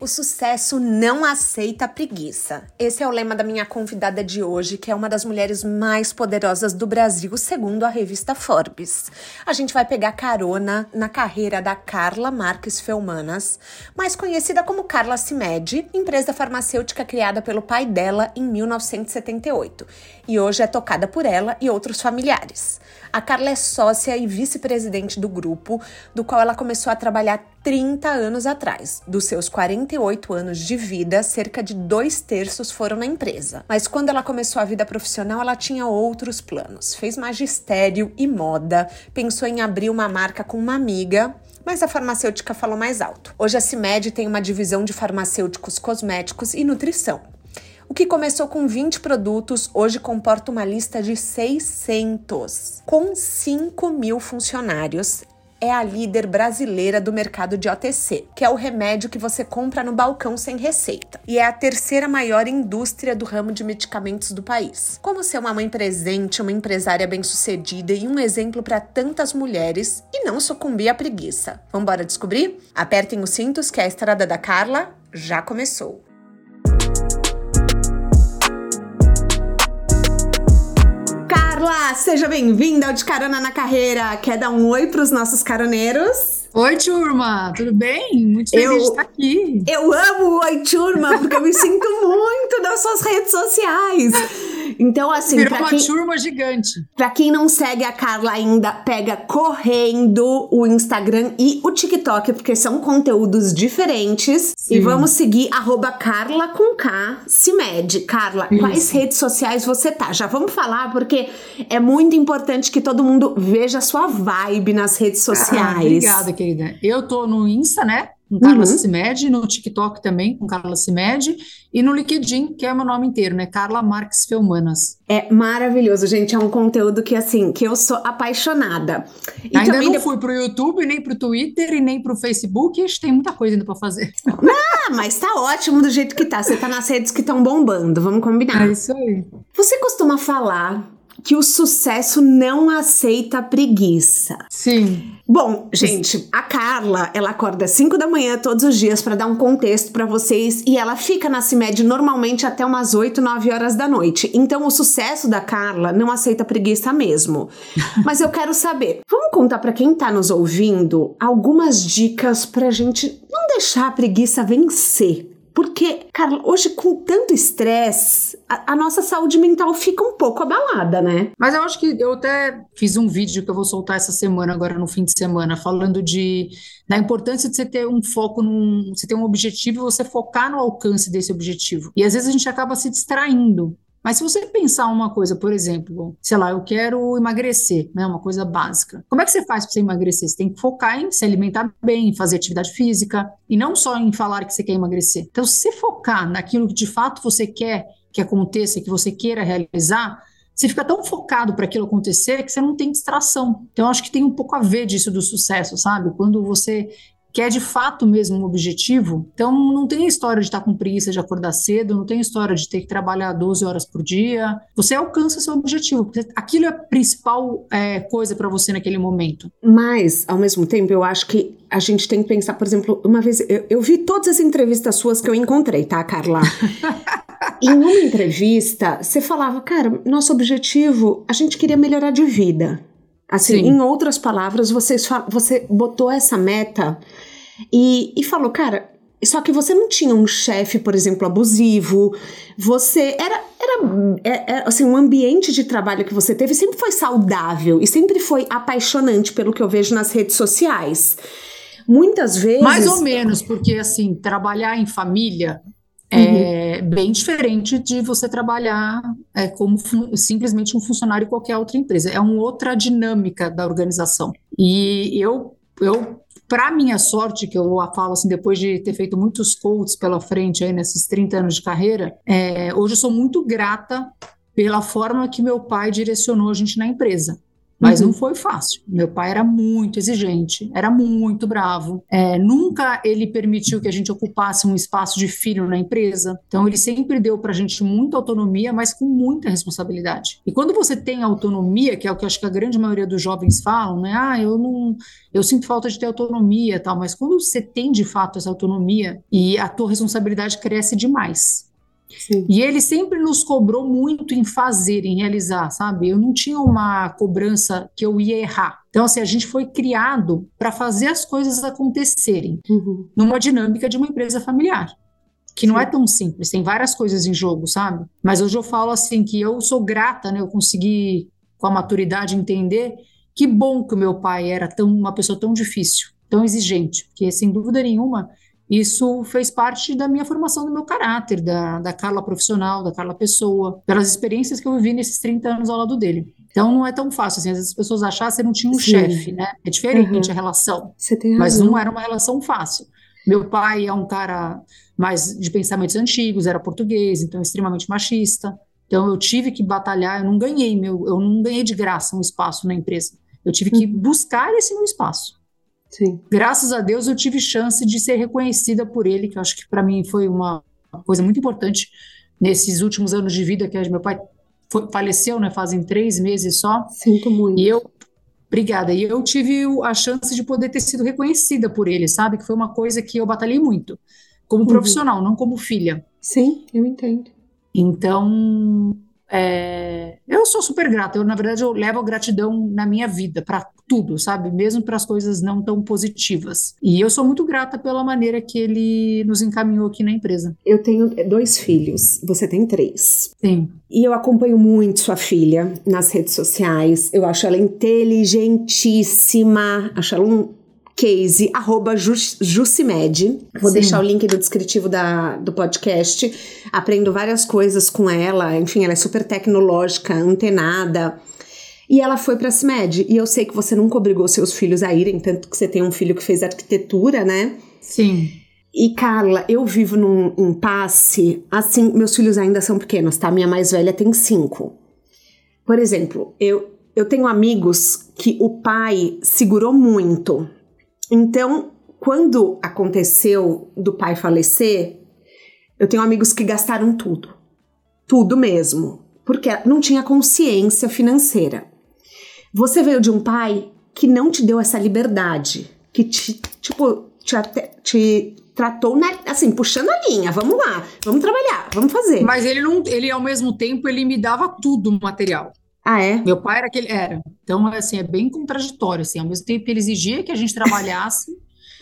O sucesso não aceita preguiça. Esse é o lema da minha convidada de hoje, que é uma das mulheres mais poderosas do Brasil, segundo a revista Forbes. A gente vai pegar carona na carreira da Carla Marques Felmanas, mais conhecida como Carla Cimed, empresa farmacêutica criada pelo pai dela em 1978, e hoje é tocada por ela e outros familiares. A Carla é sócia e vice-presidente do grupo, do qual ela começou a trabalhar 30 anos atrás. Dos seus 48 anos de vida, cerca de dois terços foram na empresa. Mas quando ela começou a vida profissional, ela tinha outros planos. Fez magistério e moda, pensou em abrir uma marca com uma amiga mas a farmacêutica falou mais alto. Hoje a CIMED tem uma divisão de farmacêuticos cosméticos e nutrição. O que começou com 20 produtos, hoje comporta uma lista de 600. Com 5 mil funcionários, é a líder brasileira do mercado de OTC, que é o remédio que você compra no balcão sem receita. E é a terceira maior indústria do ramo de medicamentos do país. Como ser uma mãe presente, uma empresária bem-sucedida e um exemplo para tantas mulheres e não sucumbir à preguiça. Vamos descobrir? Apertem os cintos que a estrada da Carla já começou. Carla, seja bem-vinda ao De Carona na Carreira. Quer dar um oi para os nossos caroneiros? Oi, turma, tudo bem? Muito feliz eu, de estar aqui. Eu amo o Oi, turma, porque eu me sinto muito nas suas redes sociais. Então, assim. Virou uma quem, turma gigante. Pra quem não segue a Carla ainda, pega correndo o Instagram e o TikTok, porque são conteúdos diferentes. Sim. E vamos seguir arroba Carla com K, Cimed. Carla, Isso. quais redes sociais você tá? Já vamos falar, porque é muito importante que todo mundo veja a sua vibe nas redes ah, sociais. Ah, obrigada, querida. Eu tô no Insta, né? Com Carla uhum. Cimed, no TikTok também com Carla Cimed e no LinkedIn, que é o meu nome inteiro, né? Carla Marques Felmanas. É maravilhoso, gente. É um conteúdo que, assim, que eu sou apaixonada. E ainda não fui pro YouTube, nem pro Twitter e nem pro Facebook. A gente tem muita coisa ainda pra fazer. Ah, mas tá ótimo do jeito que tá. Você tá nas redes que estão bombando. Vamos combinar. É isso aí. Você costuma falar que o sucesso não aceita preguiça. Sim. Bom, gente, a Carla, ela acorda às 5 da manhã todos os dias para dar um contexto para vocês e ela fica na CIMED normalmente até umas 8, 9 horas da noite. Então o sucesso da Carla não aceita preguiça mesmo. Mas eu quero saber, vamos contar para quem tá nos ouvindo algumas dicas pra gente não deixar a preguiça vencer. Porque, Carla, hoje com tanto estresse, a, a, nossa saúde mental fica um pouco abalada, né? Mas eu acho que eu até fiz um vídeo que eu vou soltar essa semana, agora no fim de semana, falando de da importância de você ter um foco num, você ter um objetivo e você focar no alcance desse objetivo. E às vezes a gente acaba se distraindo. Mas se você pensar uma coisa, por exemplo, sei lá, eu quero emagrecer, né, uma coisa básica. Como é que você faz para você emagrecer? Você tem que focar em se alimentar bem, em fazer atividade física e não só em falar que você quer emagrecer. Então, se você focar naquilo que de fato você quer que aconteça, que você queira realizar, você fica tão focado para aquilo acontecer que você não tem distração. Então, acho que tem um pouco a ver disso do sucesso, sabe? Quando você que é de fato mesmo um objetivo. Então, não tem história de estar com preguiça de acordar cedo, não tem história de ter que trabalhar 12 horas por dia. Você alcança seu objetivo, porque aquilo é a principal é, coisa para você naquele momento. Mas, ao mesmo tempo, eu acho que a gente tem que pensar, por exemplo, uma vez. Eu, eu vi todas as entrevistas suas que eu encontrei, tá, Carla? em uma entrevista, você falava, cara, nosso objetivo, a gente queria melhorar de vida. Assim, Sim. em outras palavras, você, você botou essa meta e, e falou, cara, só que você não tinha um chefe, por exemplo, abusivo. Você era, era é, é, assim, um ambiente de trabalho que você teve sempre foi saudável e sempre foi apaixonante, pelo que eu vejo nas redes sociais. Muitas vezes. Mais ou menos, porque assim, trabalhar em família é uhum. bem diferente de você trabalhar é, como simplesmente um funcionário em qualquer outra empresa. É uma outra dinâmica da organização. E eu, eu para minha sorte, que eu falo assim, depois de ter feito muitos coaches pela frente aí nesses 30 anos de carreira, é, hoje eu sou muito grata pela forma que meu pai direcionou a gente na empresa. Mas uhum. não foi fácil. Meu pai era muito exigente, era muito bravo. É, nunca ele permitiu que a gente ocupasse um espaço de filho na empresa. Então, ele sempre deu para a gente muita autonomia, mas com muita responsabilidade. E quando você tem autonomia, que é o que eu acho que a grande maioria dos jovens falam, né? Ah, eu não. Eu sinto falta de ter autonomia tal. Mas quando você tem de fato essa autonomia e a tua responsabilidade cresce demais. Sim. E ele sempre nos cobrou muito em fazer, em realizar, sabe? Eu não tinha uma cobrança que eu ia errar. Então, assim, a gente foi criado para fazer as coisas acontecerem uhum. numa dinâmica de uma empresa familiar. Que não é tão simples, tem várias coisas em jogo, sabe? Mas hoje eu falo assim que eu sou grata, né? Eu consegui, com a maturidade, entender que bom que o meu pai era tão uma pessoa tão difícil, tão exigente, porque sem dúvida nenhuma isso fez parte da minha formação do meu caráter, da, da Carla profissional, da Carla pessoa, pelas experiências que eu vivi nesses 30 anos ao lado dele. Então não é tão fácil, assim, às vezes as pessoas achavam que você não tinha um chefe, né? É diferente uhum. a relação. Mas não era uma relação fácil. Meu pai é um cara mais de pensamentos antigos, era português, então extremamente machista. Então eu tive que batalhar, eu não ganhei meu, eu não ganhei de graça um espaço na empresa. Eu tive que uhum. buscar esse meu espaço. Sim. Graças a Deus eu tive chance de ser reconhecida por ele, que eu acho que para mim foi uma coisa muito importante nesses últimos anos de vida, que meu pai foi, faleceu, né, fazem três meses só. Sinto muito. E eu, obrigada, e eu tive a chance de poder ter sido reconhecida por ele, sabe, que foi uma coisa que eu batalhei muito, como uhum. profissional, não como filha. Sim, eu entendo. Então, é, eu sou super grata. Eu, na verdade, eu levo a gratidão na minha vida para tudo, sabe? Mesmo para as coisas não tão positivas. E eu sou muito grata pela maneira que ele nos encaminhou aqui na empresa. Eu tenho dois filhos. Você tem três. Sim. E eu acompanho muito sua filha nas redes sociais. Eu acho ela inteligentíssima. Acho ela um case, arroba Jucimed. Vou Sim. deixar o link do descritivo da, do podcast. Aprendo várias coisas com ela. Enfim, ela é super tecnológica, antenada. E ela foi para a CIMED. E eu sei que você nunca obrigou seus filhos a irem, tanto que você tem um filho que fez arquitetura, né? Sim. E, Carla, eu vivo num impasse. Assim, meus filhos ainda são pequenos, tá? Minha mais velha tem cinco. Por exemplo, eu, eu tenho amigos que o pai segurou muito então, quando aconteceu do pai falecer, eu tenho amigos que gastaram tudo. Tudo mesmo. Porque não tinha consciência financeira. Você veio de um pai que não te deu essa liberdade, que te, tipo, te, te tratou na, assim, puxando a linha, vamos lá, vamos trabalhar, vamos fazer. Mas ele não, ele ao mesmo tempo ele me dava tudo material. Ah, é? Meu pai era aquele. Era. Então, assim, é bem contraditório, assim. Ao mesmo tempo, ele exigia que a gente trabalhasse,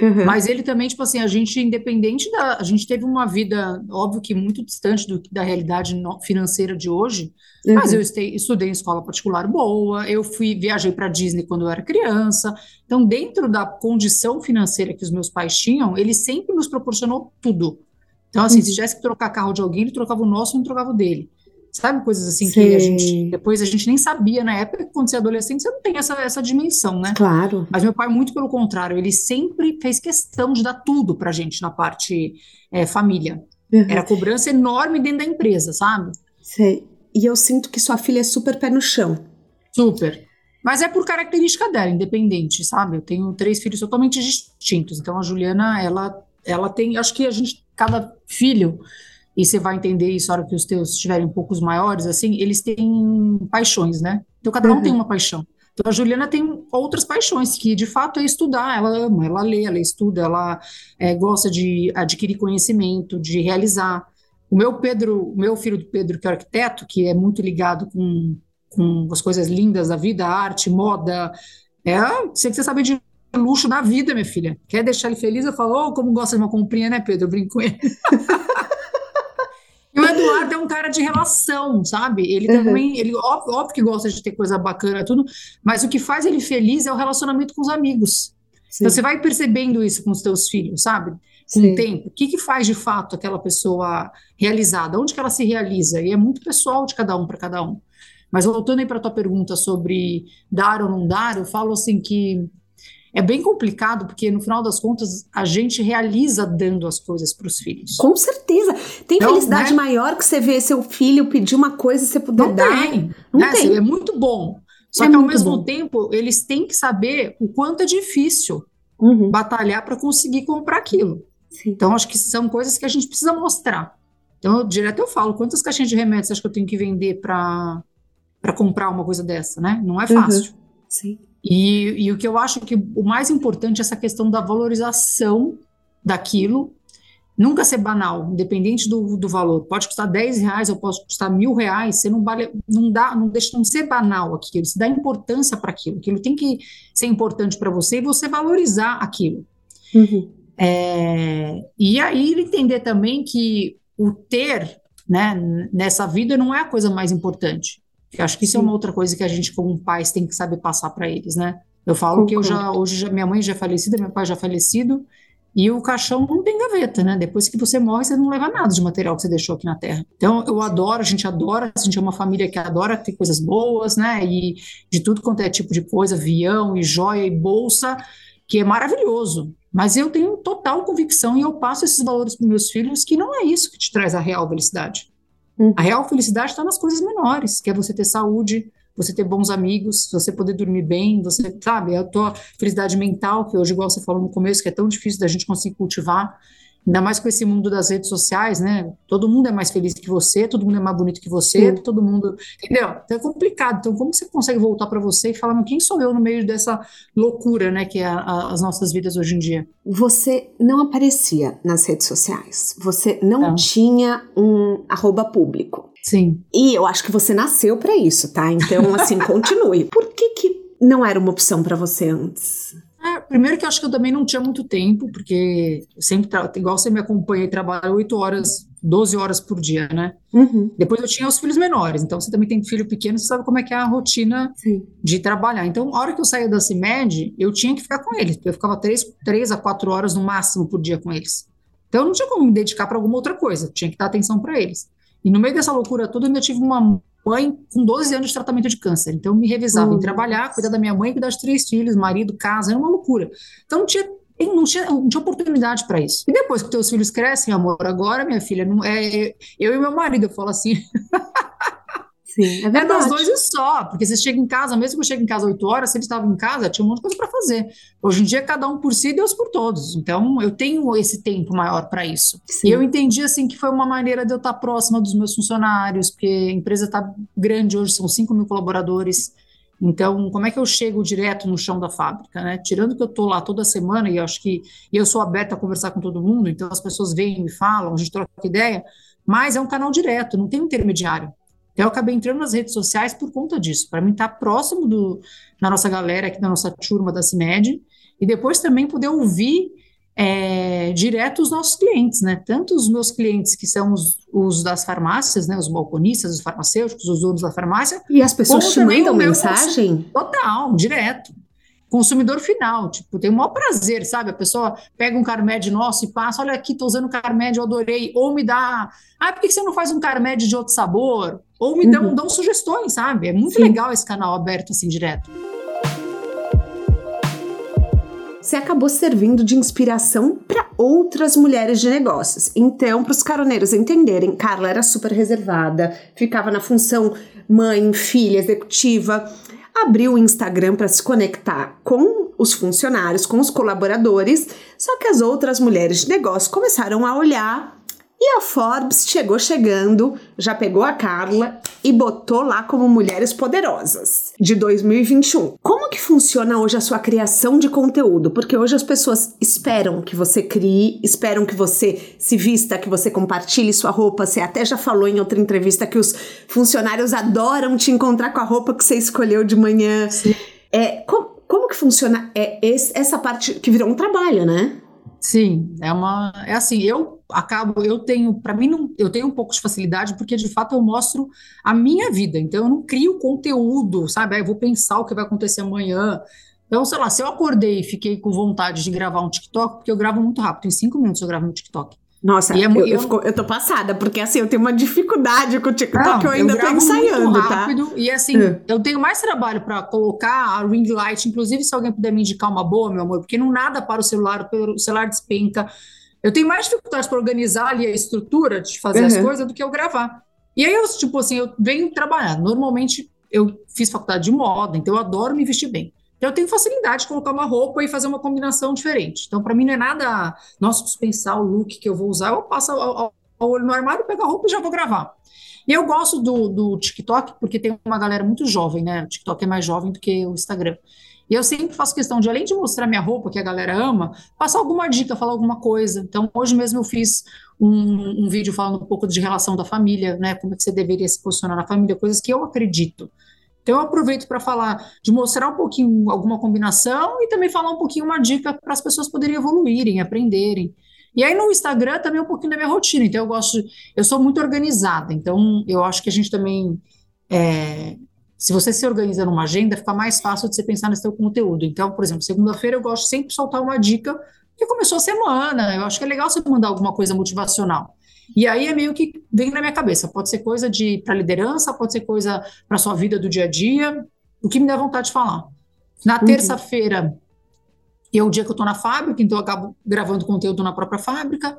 uhum. mas ele também, tipo assim, a gente, independente da. A gente teve uma vida, óbvio que muito distante do, da realidade financeira de hoje, uhum. mas eu estei, estudei em escola particular boa, eu fui, viajei para Disney quando eu era criança. Então, dentro da condição financeira que os meus pais tinham, ele sempre nos proporcionou tudo. Então, assim, uhum. se tivesse que trocar carro de alguém, ele trocava o nosso e não trocava o dele. Sabe, coisas assim Sim. que a gente depois a gente nem sabia na época, quando você é adolescente, você não tem essa, essa dimensão, né? Claro. Mas meu pai, muito pelo contrário, ele sempre fez questão de dar tudo pra gente na parte é, família. Uhum. Era cobrança enorme dentro da empresa, sabe? Sei. E eu sinto que sua filha é super pé no chão. Super. Mas é por característica dela, independente, sabe? Eu tenho três filhos totalmente distintos. Então a Juliana, ela, ela tem, acho que a gente, cada filho e você vai entender isso na hora que os teus estiverem um poucos maiores, assim, eles têm paixões, né? Então cada um uhum. tem uma paixão. Então a Juliana tem outras paixões, que de fato é estudar, ela ama, ela lê, ela estuda, ela é, gosta de adquirir conhecimento, de realizar. O meu Pedro, o meu filho do Pedro, que é arquiteto, que é muito ligado com, com as coisas lindas da vida, arte, moda, é, sei que você sabe de luxo da vida, minha filha. Quer deixar ele feliz? Eu falo, oh, como gosta de uma comprinha, né, Pedro? Eu brinco com ele. E o Eduardo é um cara de relação, sabe? Ele uhum. também, ele óbvio, óbvio, que gosta de ter coisa bacana, tudo, mas o que faz ele feliz é o relacionamento com os amigos. Sim. Então você vai percebendo isso com os teus filhos, sabe? Com Sim. o tempo. O que, que faz de fato aquela pessoa realizada? Onde que ela se realiza? E é muito pessoal de cada um para cada um. Mas voltando aí para tua pergunta sobre dar ou não dar, eu falo assim que é bem complicado, porque no final das contas a gente realiza dando as coisas para os filhos. Com certeza. Tem então, felicidade né? maior que você ver seu filho pedir uma coisa e você puder não dar. Tem. Não né? tem. É muito bom. Só é que ao mesmo bom. tempo eles têm que saber o quanto é difícil uhum. batalhar para conseguir comprar aquilo. Sim. Então acho que são coisas que a gente precisa mostrar. Então, direto eu falo, quantas caixinhas de remédios acho que eu tenho que vender para comprar uma coisa dessa, né? Não é fácil. Uhum. Sim. E, e o que eu acho que o mais importante é essa questão da valorização daquilo, nunca ser banal, independente do, do valor. Pode custar 10 reais ou pode custar mil reais, você não, vale, não dá, não deixa de ser banal aquilo, você dá importância para aquilo, aquilo tem que ser importante para você e você valorizar aquilo. Uhum. É, e aí entender também que o ter né, nessa vida não é a coisa mais importante. Eu acho que isso é uma outra coisa que a gente, como pais, tem que saber passar para eles, né? Eu falo Concordo. que eu já, hoje, já, minha mãe já é falecida, meu pai já é falecido, e o caixão não tem gaveta, né? Depois que você morre, você não leva nada de material que você deixou aqui na Terra. Então, eu adoro, a gente adora, a gente é uma família que adora ter coisas boas, né? E de tudo quanto é tipo de coisa, avião e joia e bolsa, que é maravilhoso. Mas eu tenho total convicção e eu passo esses valores para meus filhos que não é isso que te traz a real felicidade. Uhum. A real felicidade está nas coisas menores, que é você ter saúde, você ter bons amigos, você poder dormir bem, você, sabe, a tua felicidade mental, que hoje, igual você falou no começo, que é tão difícil da gente conseguir cultivar, ainda mais com esse mundo das redes sociais, né? Todo mundo é mais feliz que você, todo mundo é mais bonito que você, Sim. todo mundo, entendeu? Então é complicado. Então como você consegue voltar para você e falar, quem sou eu no meio dessa loucura, né, que é a, a, as nossas vidas hoje em dia? Você não aparecia nas redes sociais. Você não, não. tinha um arroba público. Sim. E eu acho que você nasceu para isso, tá? Então assim, continue. Por que que não era uma opção para você antes? Primeiro que eu acho que eu também não tinha muito tempo, porque eu sempre, igual você me acompanha e trabalha 8 horas, 12 horas por dia, né? Uhum. Depois eu tinha os filhos menores, então você também tem filho pequeno, você sabe como é que é a rotina Sim. de trabalhar. Então, a hora que eu saía da CIMED, eu tinha que ficar com eles, eu ficava 3, 3 a 4 horas no máximo por dia com eles. Então, eu não tinha como me dedicar para alguma outra coisa, tinha que dar atenção para eles. E no meio dessa loucura toda, eu ainda tive uma mãe com 12 anos de tratamento de câncer. Então, eu me revezava uhum. em trabalhar, cuidar da minha mãe, cuidar dos três filhos, marido, casa, era uma loucura. Então, não tinha não tinha, não tinha oportunidade para isso. E depois que teus filhos crescem, amor, agora, minha filha, não é eu e meu marido, eu falo assim. Sim, é verdade. É nós dois e só, porque você chega em casa, mesmo que eu chegue em casa 8 horas, se eles estavam em casa, tinha um monte de coisa para fazer. Hoje em dia, cada um por si, Deus por todos. Então, eu tenho esse tempo maior para isso. Sim. E eu entendi, assim, que foi uma maneira de eu estar próxima dos meus funcionários, porque a empresa está grande hoje, são 5 mil colaboradores. Então, como é que eu chego direto no chão da fábrica, né? Tirando que eu estou lá toda semana e eu acho que e eu sou aberta a conversar com todo mundo, então as pessoas vêm e me falam, a gente troca ideia, mas é um canal direto, não tem um intermediário. Então, eu acabei entrando nas redes sociais por conta disso, para mim estar tá próximo do, da nossa galera aqui, da nossa turma da CIMED, e depois também poder ouvir é, direto os nossos clientes, né? Tanto os meus clientes, que são os, os, das farmácias, né? Os balconistas, os farmacêuticos, os donos da farmácia. E as pessoas te mandam mensagem? Total, direto consumidor final, tipo, tem o maior prazer, sabe? A pessoa pega um Carmed nosso e passa, olha aqui, tô usando Carmed, eu adorei, ou me dá, ah, por que você não faz um Carmed de outro sabor? Ou me dão, uhum. dão sugestões, sabe? É muito Sim. legal esse canal aberto assim, direto. Você acabou servindo de inspiração para outras mulheres de negócios. Então, para os caroneiros entenderem, Carla era super reservada, ficava na função mãe, filha, executiva abriu o Instagram para se conectar com os funcionários, com os colaboradores, só que as outras mulheres de negócio começaram a olhar e a Forbes chegou chegando, já pegou a Carla e botou lá como Mulheres Poderosas de 2021. Como que funciona hoje a sua criação de conteúdo? Porque hoje as pessoas esperam que você crie, esperam que você se vista, que você compartilhe sua roupa. Você até já falou em outra entrevista que os funcionários adoram te encontrar com a roupa que você escolheu de manhã. Sim. É, como, como que funciona é, esse, essa parte que virou um trabalho, né? Sim, é uma. É assim, eu acabo, eu tenho, para mim, não, eu tenho um pouco de facilidade, porque de fato eu mostro a minha vida, então eu não crio conteúdo, sabe? Aí eu vou pensar o que vai acontecer amanhã. Então, sei lá, se eu acordei e fiquei com vontade de gravar um TikTok, porque eu gravo muito rápido, em cinco minutos eu gravo um TikTok. Nossa, é, eu, eu, eu, eu, tô passada, porque assim, eu tenho uma dificuldade com o TikTok, não, eu ainda eu tô ensaiando, muito tá? rápido, E assim, é. eu tenho mais trabalho para colocar a ring light, inclusive se alguém puder me indicar uma boa, meu amor, porque não nada para o celular, o celular despenca. Eu tenho mais dificuldade para organizar ali a estrutura de fazer uhum. as coisas do que eu gravar. E aí eu, tipo assim, eu venho trabalhar. Normalmente eu fiz faculdade de moda, então eu adoro me vestir bem. Então, eu tenho facilidade de colocar uma roupa e fazer uma combinação diferente. Então, para mim, não é nada, nossa, preciso pensar o look que eu vou usar. Eu passo o olho no armário, pego a roupa e já vou gravar. E eu gosto do, do TikTok porque tem uma galera muito jovem, né? O TikTok é mais jovem do que o Instagram. E eu sempre faço questão de, além de mostrar minha roupa, que a galera ama, passar alguma dica, falar alguma coisa. Então, hoje mesmo eu fiz um, um vídeo falando um pouco de relação da família, né? Como é que você deveria se posicionar na família, coisas que eu acredito. Então, eu aproveito para falar, de mostrar um pouquinho alguma combinação e também falar um pouquinho uma dica para as pessoas poderem evoluírem, aprenderem. E aí no Instagram também um pouquinho da minha rotina. Então, eu gosto, eu sou muito organizada. Então, eu acho que a gente também. É, se você se organiza numa agenda, fica mais fácil de você pensar nesse seu conteúdo. Então, por exemplo, segunda-feira eu gosto sempre de soltar uma dica que começou a semana. Eu acho que é legal você mandar alguma coisa motivacional. E aí é meio que vem na minha cabeça. Pode ser coisa de para liderança, pode ser coisa para sua vida do dia a dia, o que me dá vontade de falar. Na uhum. terça-feira é o dia que eu estou na fábrica, então eu acabo gravando conteúdo na própria fábrica.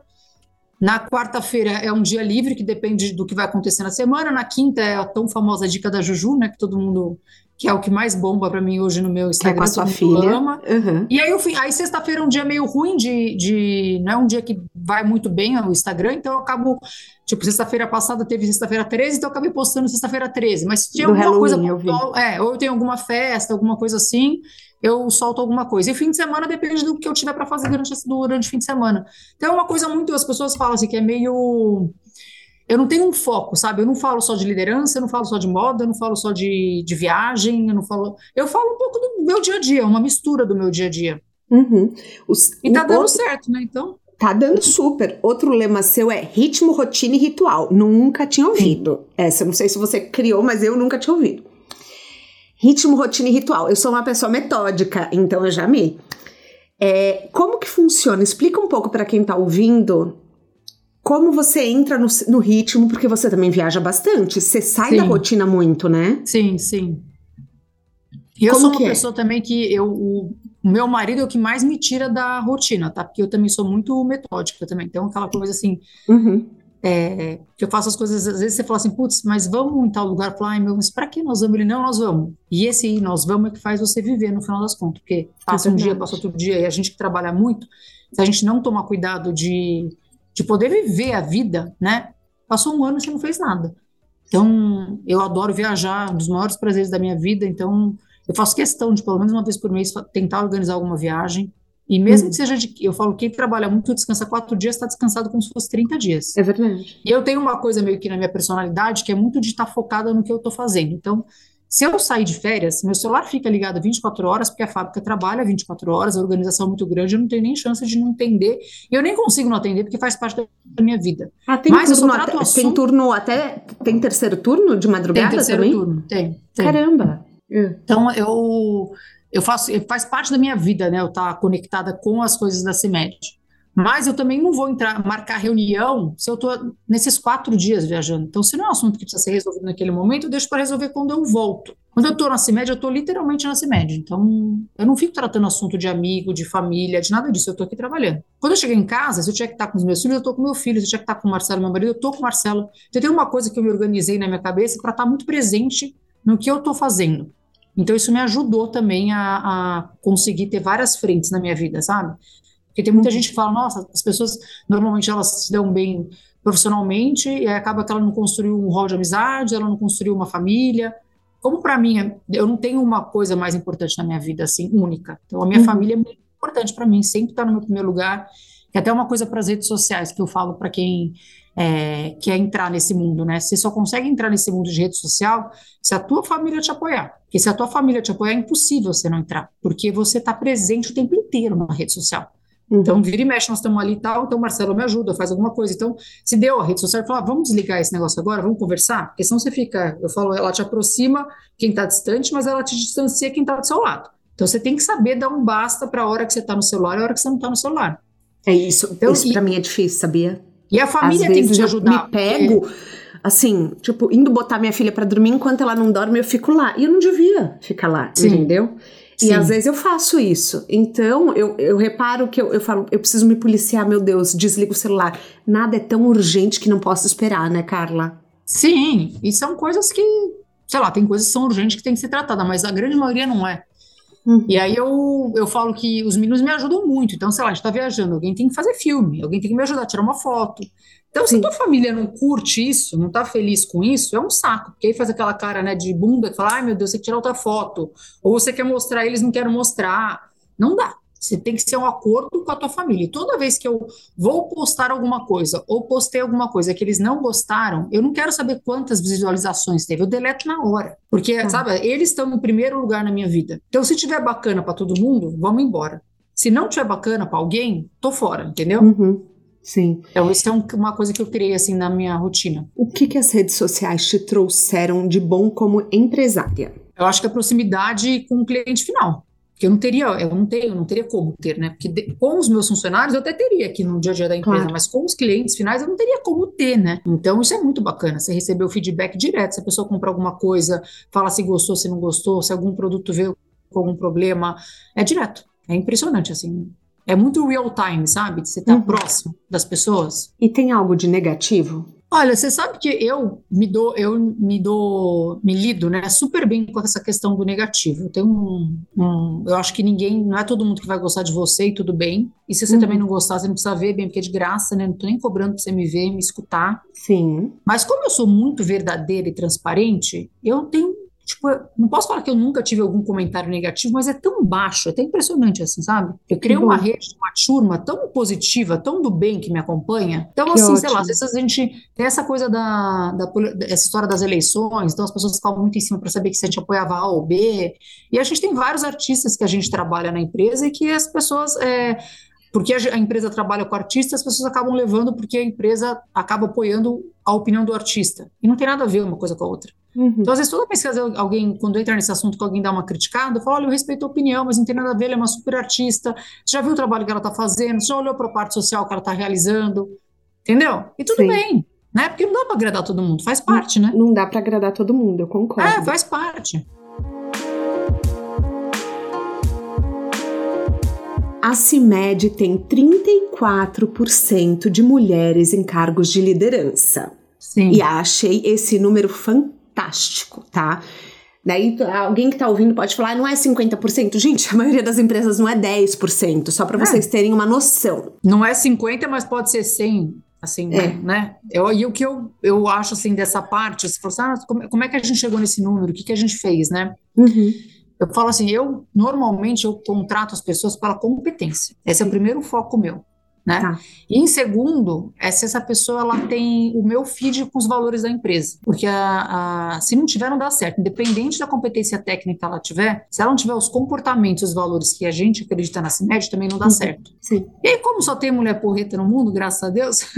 Na quarta-feira é um dia livre, que depende do que vai acontecer na semana. Na quinta é a tão famosa dica da Juju, né? Que todo mundo que é o que mais bomba para mim hoje no meu Instagram. É com a sua filha. Uhum. E aí, eu fui, aí sexta-feira é um dia meio ruim de, de. Não é um dia que vai muito bem o Instagram, então eu acabo. Tipo, sexta-feira passada teve sexta-feira 13, então eu acabei postando sexta-feira 13. Mas se tinha alguma Halloween, coisa é, ou eu tenho alguma festa, alguma coisa assim, eu solto alguma coisa. E fim de semana depende do que eu tiver para fazer durante, durante o fim de semana. Então é uma coisa muito. As pessoas falam assim que é meio eu não tenho um foco, sabe? Eu não falo só de liderança, eu não falo só de moda, eu não falo só de, de viagem, eu não falo. Eu falo um pouco do meu dia a dia, uma mistura do meu dia a dia. Uhum. Os, e tá dando outro, certo, né? Então. Tá dando super. Outro lema seu é ritmo, rotina e ritual. Nunca tinha ouvido. Essa, não sei se você criou, mas eu nunca tinha ouvido. Ritmo, rotina e ritual. Eu sou uma pessoa metódica, então eu já amei. É, como que funciona? Explica um pouco para quem tá ouvindo como você entra no, no, ritmo, porque você também viaja bastante, você sai sim. da rotina muito, né? Sim, sim. E eu como sou uma é? pessoa também que eu, o, o, meu marido é o que mais me tira da rotina, tá? Porque eu também sou muito metódica também. Então, aquela coisa assim, uhum. é, que eu faço as coisas, às vezes você fala assim, putz, mas vamos em tal lugar? Fala, ai meu, mas pra que nós vamos? Ele, não, nós vamos. E esse nós vamos é que faz você viver no final das contas, porque passa é um dia, passa outro dia, e a gente que trabalha muito, se a gente não tomar cuidado de de poder viver a vida, né? Passou um ano e você não fez nada. Então, eu adoro viajar, um dos maiores prazeres da minha vida. Então, eu faço questão de, pelo menos uma vez por mês, tentar organizar alguma viagem. E mesmo uhum. que seja de. Eu falo, quem trabalha muito, descansa quatro dias, está descansado como se fosse 30 dias. Verdade. E eu tenho uma coisa meio que na minha personalidade, que é muito de estar focada no que eu estou fazendo. Então, se eu sair de férias, meu celular fica ligado 24 horas, porque a fábrica trabalha 24 horas, a organização é muito grande, eu não tenho nem chance de não entender. E eu nem consigo não atender, porque faz parte da minha vida. Ah, tem, Mas turno, até, assunto... tem turno até. Tem terceiro turno de madrugada tem terceiro também? turno, tem. tem. Caramba! Então eu. Eu faço, faz parte da minha vida, né? Eu estar tá conectada com as coisas da CIMED. Mas eu também não vou entrar, marcar reunião se eu estou nesses quatro dias viajando. Então, se não é um assunto que precisa ser resolvido naquele momento, eu deixo para resolver quando eu volto. Quando eu estou na CIMED, eu estou literalmente na CIMED. Então, eu não fico tratando assunto de amigo, de família, de nada disso. Eu estou aqui trabalhando. Quando eu cheguei em casa, se eu tinha que estar com os meus filhos, eu estou com meu filho. Se eu tinha que estar com o Marcelo, meu marido, eu estou com o Marcelo. Então, tem uma coisa que eu me organizei na minha cabeça para estar muito presente no que eu estou fazendo. Então, isso me ajudou também a, a conseguir ter várias frentes na minha vida, sabe? Porque tem muita gente que fala, nossa, as pessoas normalmente elas se dão bem profissionalmente e acaba que ela não construiu um rol de amizade, ela não construiu uma família. Como para mim, eu não tenho uma coisa mais importante na minha vida assim, única. Então a minha uhum. família é muito importante para mim, sempre está no meu primeiro lugar. E até uma coisa para as redes sociais que eu falo para quem é, quer entrar nesse mundo, né? Você só consegue entrar nesse mundo de rede social se a tua família te apoiar. Porque se a tua família te apoiar, é impossível você não entrar, porque você está presente o tempo inteiro na rede social. Então, vira e mexe, nós estamos ali e tal, então Marcelo me ajuda, faz alguma coisa. Então, se deu a rede social, fala, ah, vamos desligar esse negócio agora, vamos conversar? Porque senão você fica, eu falo, ela te aproxima quem está distante, mas ela te distancia quem está do seu lado. Então, você tem que saber dar um basta para a hora que você está no celular e a hora que você não está no celular. É isso, então, isso para mim é difícil, sabia? E a família tem que te ajudar. Eu me pego. Assim, tipo, indo botar minha filha para dormir enquanto ela não dorme, eu fico lá. E eu não devia ficar lá, Sim. entendeu? E Sim. às vezes eu faço isso. Então, eu, eu reparo que eu, eu falo, eu preciso me policiar, meu Deus, desligo o celular. Nada é tão urgente que não posso esperar, né, Carla? Sim, e são coisas que, sei lá, tem coisas que são urgentes que tem que ser tratada, mas a grande maioria não é. Uhum. E aí eu, eu falo que os meninos me ajudam muito. Então, sei lá, a gente tá viajando, alguém tem que fazer filme, alguém tem que me ajudar a tirar uma foto. Então, se a tua família não curte isso, não tá feliz com isso, é um saco. Porque aí faz aquela cara, né, de bunda que fala, ai meu Deus, você quer tirar outra foto. Ou você quer mostrar, eles não querem mostrar. Não dá. Você tem que ser um acordo com a tua família. E toda vez que eu vou postar alguma coisa ou postei alguma coisa que eles não gostaram, eu não quero saber quantas visualizações teve. Eu deleto na hora. Porque, tá. sabe, eles estão no primeiro lugar na minha vida. Então, se tiver bacana para todo mundo, vamos embora. Se não tiver bacana para alguém, tô fora, entendeu? Uhum. Sim. Então, isso é um, uma coisa que eu criei assim na minha rotina. O que, que as redes sociais te trouxeram de bom como empresária? Eu acho que a proximidade com o cliente final. Porque eu não teria, eu não tenho, não teria como ter, né? Porque de, com os meus funcionários eu até teria aqui no dia a dia da empresa, claro. mas com os clientes finais eu não teria como ter, né? Então isso é muito bacana. Você receber o feedback direto, se a pessoa compra alguma coisa, fala se gostou, se não gostou, se algum produto veio com algum problema, é direto. É impressionante, assim. É muito real time, sabe? Você tá uhum. próximo das pessoas. E tem algo de negativo? Olha, você sabe que eu me dou, eu me dou, me lido, né, super bem com essa questão do negativo. Eu tenho um, um, eu acho que ninguém, não é todo mundo que vai gostar de você e tudo bem. E se você uhum. também não gostar, você não precisa ver bem, porque é de graça, né? Não tô nem cobrando pra você me ver, me escutar. Sim. Mas como eu sou muito verdadeira e transparente, eu tenho Tipo, não posso falar que eu nunca tive algum comentário negativo, mas é tão baixo, é até impressionante, assim, sabe? Eu criei uma rede, uma turma tão positiva, tão do bem que me acompanha. Então, que assim, ótimo. sei lá, às vezes a gente tem essa coisa da, da, essa história das eleições, então as pessoas ficavam muito em cima para saber que se a gente apoiava A ou B. E a gente tem vários artistas que a gente trabalha na empresa e que as pessoas. É, porque a, empresa trabalha com artista, as pessoas acabam levando porque a empresa acaba apoiando a opinião do artista. E não tem nada a ver uma coisa com a outra. Uhum. Então, às vezes, toda vez que alguém, quando entra nesse assunto, que alguém dá uma criticada, eu falo, olha, eu respeito a opinião, mas não tem nada a ver, ela é uma super artista, você já viu o trabalho que ela está fazendo, você já olhou para a parte social que ela está realizando, entendeu? E tudo Sim. bem, né? Porque não dá para agradar todo mundo, faz parte, não, né? Não dá para agradar todo mundo, eu concordo. É, faz parte. A CIMED tem 34% de mulheres em cargos de liderança. Sim. E achei esse número fantástico, tá? Daí alguém que tá ouvindo pode falar, não é 50%. Gente, a maioria das empresas não é 10%, só para é. vocês terem uma noção. Não é 50, mas pode ser 100, assim, é. né? Eu, e o que eu, eu acho, assim, dessa parte, se fosse, ah, como, como, é que a gente chegou nesse número? O que, que a gente fez, né? Uhum. Eu falo assim, eu, normalmente, eu contrato as pessoas pela competência. Esse é o primeiro foco meu né? Tá. E em segundo, é se essa pessoa ela tem o meu feed com os valores da empresa, porque a, a, se não tiver não dá certo, independente da competência técnica que ela tiver, se ela não tiver os comportamentos, os valores que a gente acredita na CIMED, também não dá certo. Sim. E aí, como só tem mulher porreta no mundo, graças a Deus,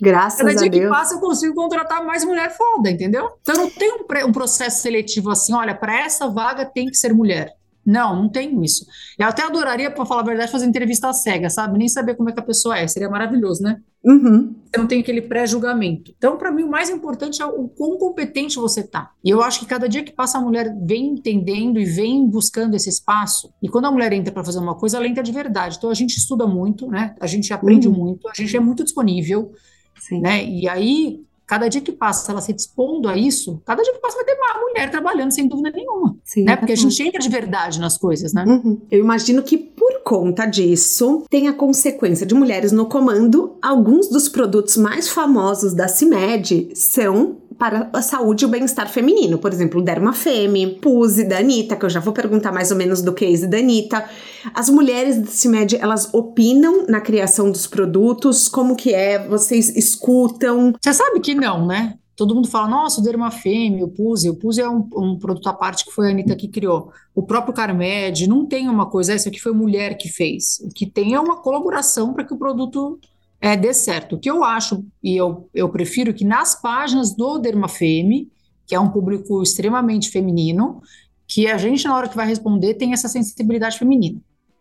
Graças Cada a dia Deus. que passa, eu consigo contratar mais mulher foda, entendeu? Então, não tem um, um processo seletivo assim, olha, para essa vaga tem que ser mulher. Não, não tenho isso. Eu até adoraria, para falar a verdade, fazer entrevista cega, sabe? Nem saber como é que a pessoa é. Seria maravilhoso, né? Uhum. Você não tem aquele pré-julgamento. Então, para mim, o mais importante é o quão competente você tá. E eu acho que cada dia que passa, a mulher vem entendendo e vem buscando esse espaço. E quando a mulher entra para fazer uma coisa, ela entra de verdade. Então, a gente estuda muito, né? A gente aprende uhum. muito, a gente é muito disponível. Sim. Né? E aí, Cada dia que passa, ela se dispondo a isso, cada dia que passa vai ter uma mulher trabalhando, sem dúvida nenhuma. Sim, né? Porque a gente entra de verdade nas coisas, né? Uhum. Eu imagino que por conta disso, tem a consequência de mulheres no comando. Alguns dos produtos mais famosos da CIMED são para a saúde e o bem-estar feminino. Por exemplo, Dermafeme, Puse da Anitta, que eu já vou perguntar mais ou menos do case da Anitta. As mulheres da CIMED, elas opinam na criação dos produtos? Como que é? Vocês escutam? Você sabe que não, né? Todo mundo fala, nossa, o Dermafeme, o Puse. O Puse é um, um, produto à parte que foi a Anitta que criou. O próprio Carmed, não tem uma coisa, isso aqui foi mulher que fez. O que tem é uma colaboração para que o produto é, dê certo. O que eu acho, e eu, eu prefiro que nas páginas do Dermafeme, que é um público extremamente feminino, que a gente, na hora que vai responder, tem essa sensibilidade feminina.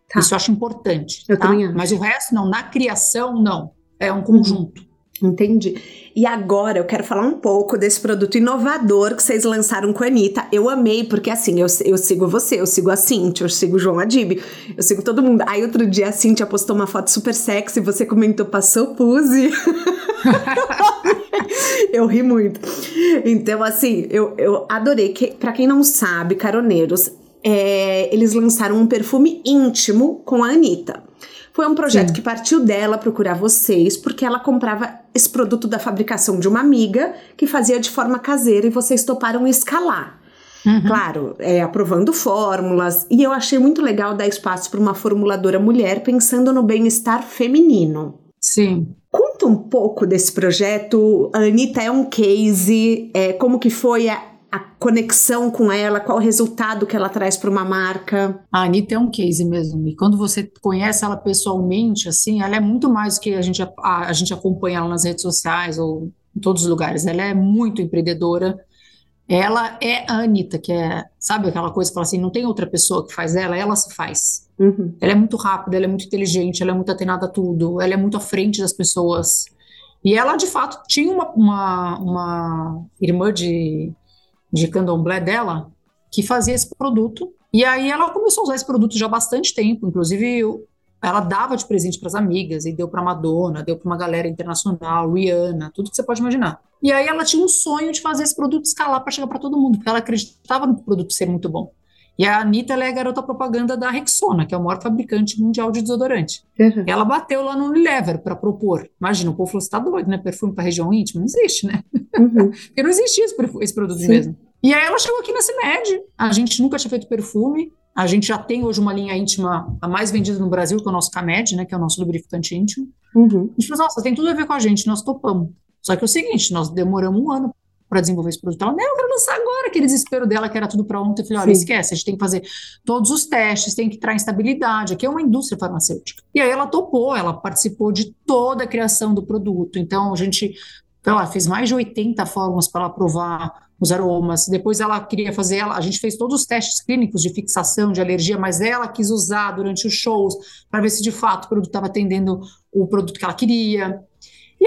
Tá. Isso eu acho importante. Eu tá? também Mas o resto, não. Na criação, não. é um conjunto. Entendi. E agora eu quero falar um pouco desse produto inovador que vocês lançaram com a Anitta. Eu amei, porque assim, eu, eu sigo você, eu sigo a Cintia, eu sigo o João Adib, eu sigo todo mundo. Aí outro dia a Cintia postou uma foto super sexy, você comentou, passou puse. eu ri muito. Então, assim, eu, eu adorei. Que, pra quem não sabe, caroneiros, é, eles lançaram um perfume íntimo com a Anitta. Foi um projeto Sim. que partiu dela procurar vocês, porque ela comprava esse produto da fabricação de uma amiga que fazia de forma caseira e vocês toparam escalar. Uhum. Claro, é, aprovando fórmulas. E eu achei muito legal dar espaço para uma formuladora mulher pensando no bem-estar feminino. Sim. Conta um pouco desse projeto. A Anitta é um case. É, como que foi a, a conexão com ela, qual o resultado que ela traz para uma marca. A Anitta é um case mesmo, e quando você conhece ela pessoalmente, assim, ela é muito mais do que a gente, a, a gente acompanha ela nas redes sociais ou em todos os lugares, ela é muito empreendedora, ela é a Anitta, que é, sabe aquela coisa que fala assim, não tem outra pessoa que faz ela, ela se faz. Uhum. Ela é muito rápida, ela é muito inteligente, ela é muito atenada a tudo, ela é muito à frente das pessoas. E ela, de fato, tinha uma, uma, uma irmã de de candomblé dela que fazia esse produto. E aí ela começou a usar esse produto já há bastante tempo, inclusive ela dava de presente para as amigas e deu para Madonna, deu para uma galera internacional, Rihanna, tudo que você pode imaginar. E aí ela tinha um sonho de fazer esse produto escalar para chegar para todo mundo, porque ela acreditava no produto ser muito bom. E a Anitta é a garota propaganda da Rexona, que é o maior fabricante mundial de desodorante. Uhum. Ela bateu lá no Unilever para propor. Imagina, o povo falou: você tá doido, né? Perfume para região íntima? Não existe, né? Uhum. Porque não existia esse, esse produto Sim. mesmo. E aí ela chegou aqui na CIMED. A gente nunca tinha feito perfume. A gente já tem hoje uma linha íntima a mais vendida no Brasil, que é o nosso CAMED, né? Que é o nosso lubrificante íntimo. Uhum. A gente falou, nossa, tem tudo a ver com a gente, nós topamos. Só que é o seguinte, nós demoramos um ano para desenvolver esse produto. Ela, não, eu quero lançar agora. Aquele desespero dela, que era tudo para ontem. Eu falei, olha, Sim. esquece, a gente tem que fazer todos os testes, tem que entrar em estabilidade. Aqui é uma indústria farmacêutica. E aí ela topou, ela participou de toda a criação do produto. Então, a gente ela fez mais de 80 fórmulas para ela provar os aromas. Depois ela queria fazer, ela, a gente fez todos os testes clínicos de fixação de alergia, mas ela quis usar durante os shows para ver se de fato o produto estava atendendo o produto que ela queria.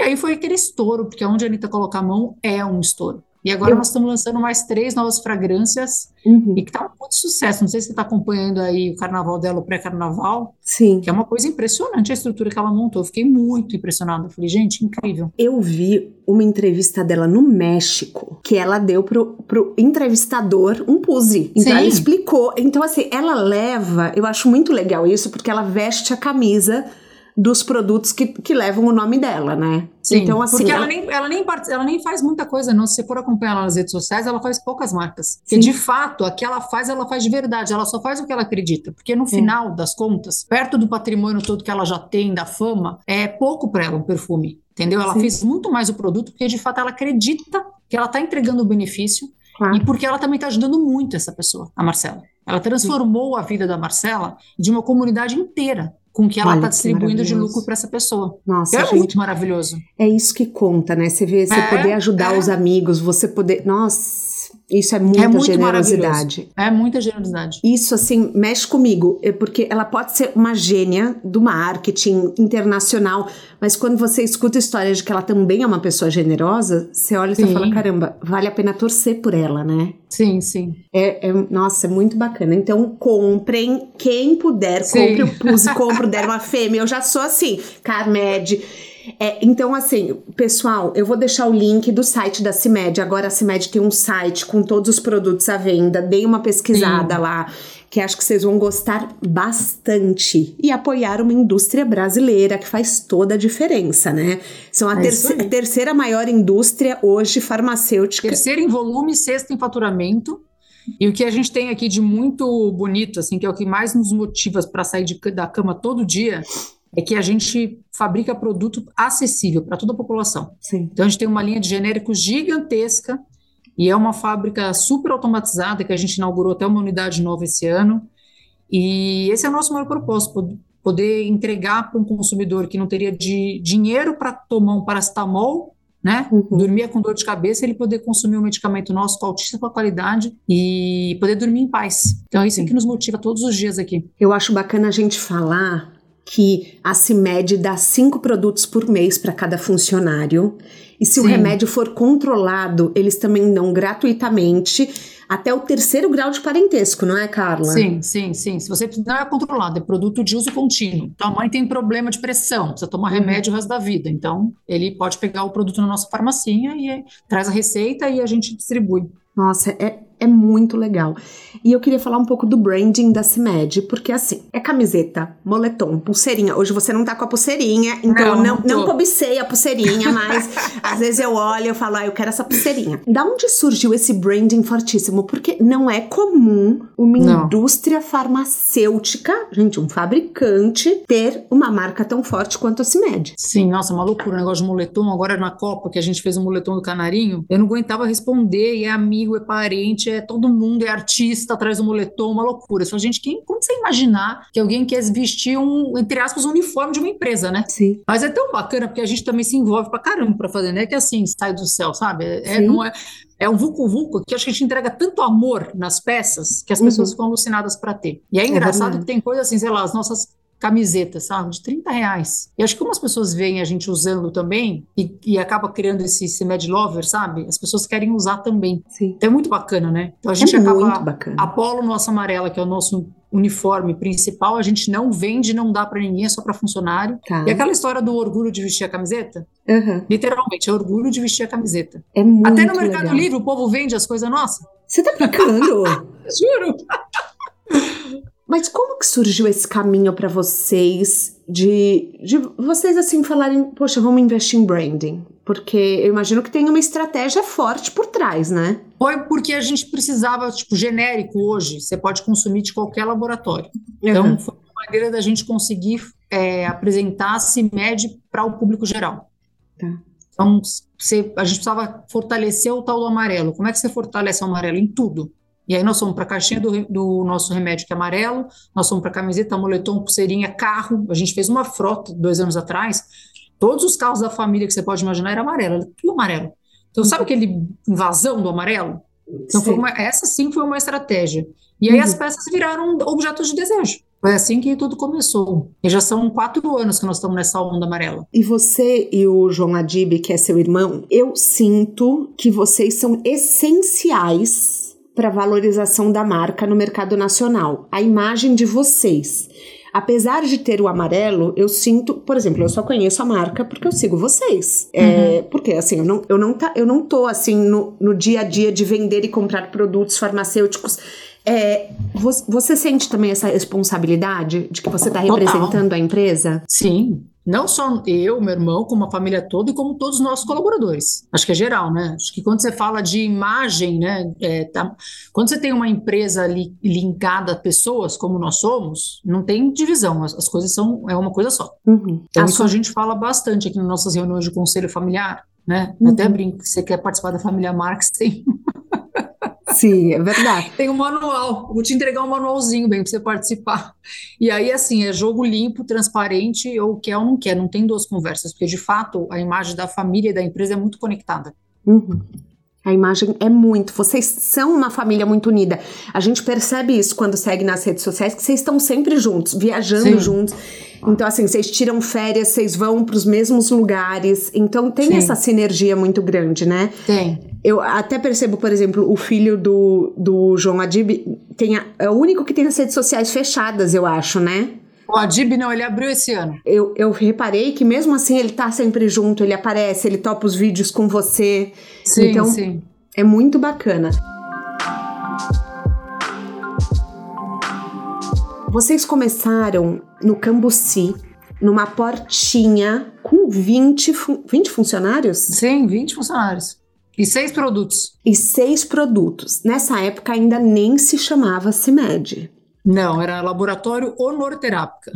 E aí foi aquele estouro, porque onde a Anitta coloca a mão é um estouro. E agora eu... nós estamos lançando mais três novas fragrâncias uhum. e que está um muito sucesso. Não sei se você está acompanhando aí o carnaval dela, o pré-carnaval. Sim. Que é uma coisa impressionante a estrutura que ela montou. Eu fiquei muito impressionada. Eu falei, gente, incrível. Eu vi uma entrevista dela no México que ela deu pro, pro entrevistador um pose. Então Sim. ela explicou. Então, assim, ela leva. Eu acho muito legal isso, porque ela veste a camisa dos produtos que, que levam o nome dela, né? Sim, então, assim, porque ela, ela, nem, ela, nem ela nem faz muita coisa, não. Se você for acompanhar ela nas redes sociais, ela faz poucas marcas. Porque, de fato, a que ela faz, ela faz de verdade. Ela só faz o que ela acredita. Porque, no final das contas, perto do patrimônio todo que ela já tem, da fama, é pouco para ela um perfume. Entendeu? Ela Sim. fez muito mais o produto porque, de fato, ela acredita que ela está entregando o benefício Claro. E porque ela também está ajudando muito essa pessoa, a Marcela. Ela transformou Sim. a vida da Marcela de uma comunidade inteira com que ela está distribuindo de lucro para essa pessoa. Nossa, é gente, muito maravilhoso. É isso que conta, né? Você vê, você é, poder ajudar é. os amigos, você poder. Nossa. Isso é muita é muito generosidade. É muita generosidade. Isso, assim, mexe comigo, é porque ela pode ser uma gênia do marketing internacional, mas quando você escuta a história de que ela também é uma pessoa generosa, você olha e você fala: caramba, vale a pena torcer por ela, né? Sim, sim. É, é nossa, é muito bacana. Então, comprem, quem puder, sim. compre o Puse, compre o Derma Fêmea. Eu já sou assim, Carmed é, então, assim, pessoal, eu vou deixar o link do site da CIMED. Agora a CIMED tem um site com todos os produtos à venda. Dei uma pesquisada Sim. lá, que acho que vocês vão gostar bastante. E apoiar uma indústria brasileira, que faz toda a diferença, né? São a é terceira, terceira maior indústria hoje farmacêutica. Terceira em volume, sexta em faturamento. E o que a gente tem aqui de muito bonito, assim, que é o que mais nos motiva para sair de, da cama todo dia, é que a gente fabrica produto acessível para toda a população. Sim. Então a gente tem uma linha de genéricos gigantesca e é uma fábrica super automatizada que a gente inaugurou até uma unidade nova esse ano. E esse é o nosso maior propósito, poder entregar para um consumidor que não teria de dinheiro para tomar um paracetamol, né? Uhum. Dormia com dor de cabeça, ele poder consumir um medicamento nosso com altíssima qualidade e poder dormir em paz. Então é isso que nos motiva todos os dias aqui. Eu acho bacana a gente falar que a CIMED dá cinco produtos por mês para cada funcionário. E se Sim. o remédio for controlado, eles também dão gratuitamente até o terceiro grau de parentesco, não é, Carla? Sim, sim, sim. Se você não é controlado, é produto de uso contínuo. Tua mãe tem problema de pressão, precisa tomar uhum. remédio o resto da vida. Então, ele pode pegar o produto na nossa farmacinha e traz a receita e a gente distribui. Nossa, é, é muito legal. E eu queria falar um pouco do branding da CIMED, porque assim, é camiseta, moletom, pulseirinha. Hoje você não tá com a pulseirinha, então não, não, não cobicei a pulseirinha, mas às vezes eu olho e falo, ah, eu quero essa pulseirinha. Da onde surgiu esse branding fortíssimo? Porque não é comum uma não. indústria farmacêutica, gente, um fabricante, ter uma marca tão forte quanto a CIMED. Sim, nossa, uma loucura o negócio de moletom. Agora na Copa, que a gente fez um moletom do Canarinho, eu não aguentava responder, e é amigo, é parente, é todo mundo, é artista, traz um moletom, uma loucura. Só gente, quem, como você imaginar que alguém quer vestir um, entre aspas, um uniforme de uma empresa, né? Sim. Mas é tão bacana porque a gente também se envolve pra caramba pra fazer, né? Que assim, sai do céu, sabe? É, não é, é um vulco-vulco que acho que a gente entrega tanto amor nas peças que as pessoas uhum. ficam alucinadas para ter. E é, é engraçado é que tem coisa assim, sei lá, as nossas camisetas, sabe, de 30 reais. E acho que como as pessoas veem a gente usando também e, e acaba criando esse, esse mad lover, sabe? As pessoas querem usar também. Sim. Então é muito bacana, né? Então a gente é acaba. Bacana. Apolo nossa amarela, que é o nosso uniforme principal, a gente não vende, não dá para ninguém, é só para funcionário. Tá. E aquela históra do orgulho de vestir a camiseta, uhum. literalmente, é orgulho de vestir a camiseta. É muito Até no Mercado legal. Livre o povo vende as coisas nossas. Você tá brincando? Juro. Mas como que surgiu esse caminho para vocês de, de vocês assim falarem, poxa, vamos investir em branding? Porque eu imagino que tem uma estratégia forte por trás, né? Foi porque a gente precisava, tipo, genérico hoje, você pode consumir de qualquer laboratório. Então, uhum. foi uma maneira da gente conseguir é, apresentar a CIMED para o público geral. Tá. Então, você, a gente precisava fortalecer o tal do amarelo. Como é que você fortalece o amarelo? Em tudo. E aí nós fomos para a caixinha do, do, nosso remédio que é amarelo, nós fomos para camiseta, moletom, pulseirinha, carro. A gente fez uma frota dois anos atrás. Todos os carros da família que você pode imaginar era amarelo, era tudo amarelo. Então, sabe aquele invasão do amarelo? Então, uma, essa sim foi uma estratégia. E aí uhum. as peças viraram objetos de desejo. Foi assim que tudo começou. E já são quatro anos que nós estamos nessa onda amarela. E você e o João Adib, que é seu irmão, eu sinto que vocês são essenciais para valorização da marca no mercado nacional. A imagem de vocês. Apesar de ter o amarelo, eu sinto, por exemplo, eu só conheço a marca porque eu sigo vocês. É, uhum. É, porque assim, eu não, eu não, tá, eu não tô assim no, no dia a dia de vender e comprar produtos farmacêuticos. É, você, você, sente também essa responsabilidade de que você está representando a empresa? Sim, não só eu, meu irmão, como a família toda e como todos os nossos colaboradores. Acho que é geral, né? Acho que quando você fala de imagem, né? É, tá, quando você tem uma empresa li, linkada a pessoas, como nós somos, não tem divisão, as, as coisas são é uma coisa só. Uhum. Então, a isso sua... a gente fala bastante aqui nas nossas reuniões de conselho familiar, né? Uhum. Até brinco, se você quer participar da família Marx, tem Sim, é verdade. Tem um manual, vou te entregar um manualzinho bem para você participar. E aí, assim, é jogo limpo, transparente, ou quer ou não quer, não tem duas conversas, porque de fato a imagem da família e da empresa é muito conectada. Uhum. A imagem é muito. Vocês são uma família muito unida. A gente percebe isso quando segue nas redes sociais, que vocês estão sempre juntos, viajando Sim. juntos. Então, assim, vocês tiram férias, vocês vão para os mesmos lugares. Então, tem Sim. essa sinergia muito grande, né? Tem. Eu até percebo, por exemplo, o filho do, do João Adib tem a, é o único que tem as redes sociais fechadas, eu acho, né? O Adib não, ele abriu esse ano. Eu, eu reparei que mesmo assim ele tá sempre junto, ele aparece, ele topa os vídeos com você. Sim, então, sim. É muito bacana. Vocês começaram no Cambuci, numa portinha com 20, 20 funcionários? Sim, 20 funcionários. E seis produtos. E seis produtos. Nessa época ainda nem se chamava CIMED. Não, era Laboratório Honorterápica.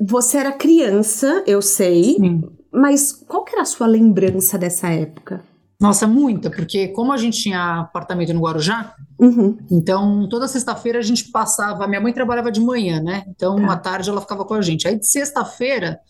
Você era criança, eu sei. Sim. Mas qual que era a sua lembrança dessa época? Nossa, muita, porque como a gente tinha apartamento no Guarujá, uhum. então toda sexta-feira a gente passava. Minha mãe trabalhava de manhã, né? Então tá. à tarde ela ficava com a gente. Aí de sexta-feira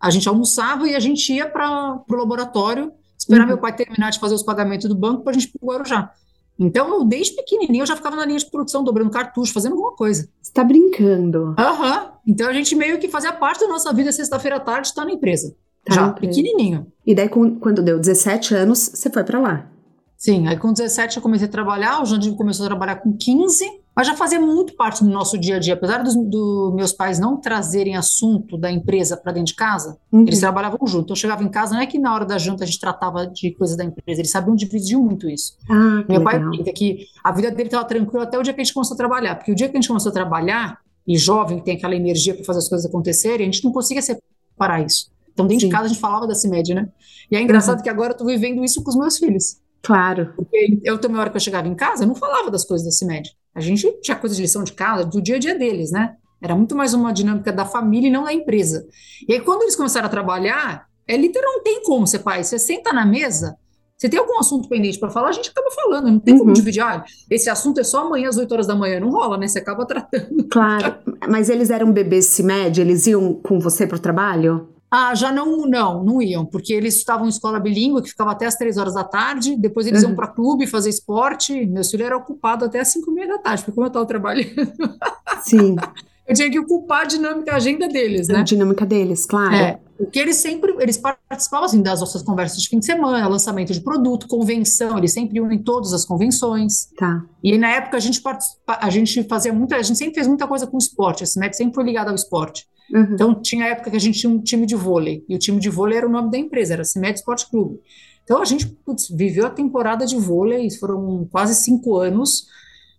a gente almoçava e a gente ia para o laboratório esperar uhum. meu pai terminar de fazer os pagamentos do banco para a gente ir para o Guarujá. Então, eu, desde pequenininho, eu já ficava na linha de produção, dobrando cartucho, fazendo alguma coisa. Você tá brincando? Aham. Uhum. Então a gente meio que fazia parte da nossa vida sexta-feira à tarde estar tá na empresa. Tá, já, pequenininho. E daí, quando deu 17 anos, você foi para lá? Sim, aí com 17 eu comecei a trabalhar, o Jandir começou a trabalhar com 15, mas já fazia muito parte do nosso dia a dia. Apesar dos do meus pais não trazerem assunto da empresa para dentro de casa, uhum. eles trabalhavam junto. Então eu chegava em casa, não é que na hora da janta a gente tratava de coisas da empresa, eles sabiam dividir muito isso. Ah, Meu legal. pai que a vida dele estava tranquila até o dia que a gente começou a trabalhar, porque o dia que a gente começou a trabalhar, e jovem tem aquela energia para fazer as coisas acontecerem, a gente não conseguia separar isso. Então, dentro Sim. de casa, a gente falava da CIMED, né? E é engraçado uhum. que agora eu estou vivendo isso com os meus filhos. Claro. Porque eu também, a hora que eu chegava em casa, eu não falava das coisas da CIMED. A gente tinha coisa de lição de casa, do dia a dia deles, né? Era muito mais uma dinâmica da família e não da empresa. E aí, quando eles começaram a trabalhar, é literal, não tem como ser pai. Você senta na mesa, você tem algum assunto pendente para falar, a gente acaba falando. Não tem uhum. como dividir. Ah, esse assunto é só amanhã às 8 horas da manhã. Não rola, né? Você acaba tratando. Claro. Mas eles eram bebês CIMED? Eles iam com você para o trabalho? Ah, já não, não, não iam, porque eles estavam em escola bilíngue, que ficava até as três horas da tarde, depois eles uhum. iam para clube fazer esporte, meu filho era ocupado até as cinco e meia da tarde, porque como eu estava trabalhando. Sim. eu tinha que ocupar a dinâmica, a agenda deles, né? A dinâmica deles, claro. É, porque eles sempre, eles participavam assim, das nossas conversas de fim de semana, lançamento de produto, convenção, eles sempre iam em todas as convenções. Tá. E na época a gente, a gente fazia muita, a gente sempre fez muita coisa com esporte, a CIMET sempre foi ligada ao esporte. Uhum. Então, tinha época que a gente tinha um time de vôlei, e o time de vôlei era o nome da empresa, era CIMED Esporte Clube. Então, a gente putz, viveu a temporada de vôlei, foram quase cinco anos,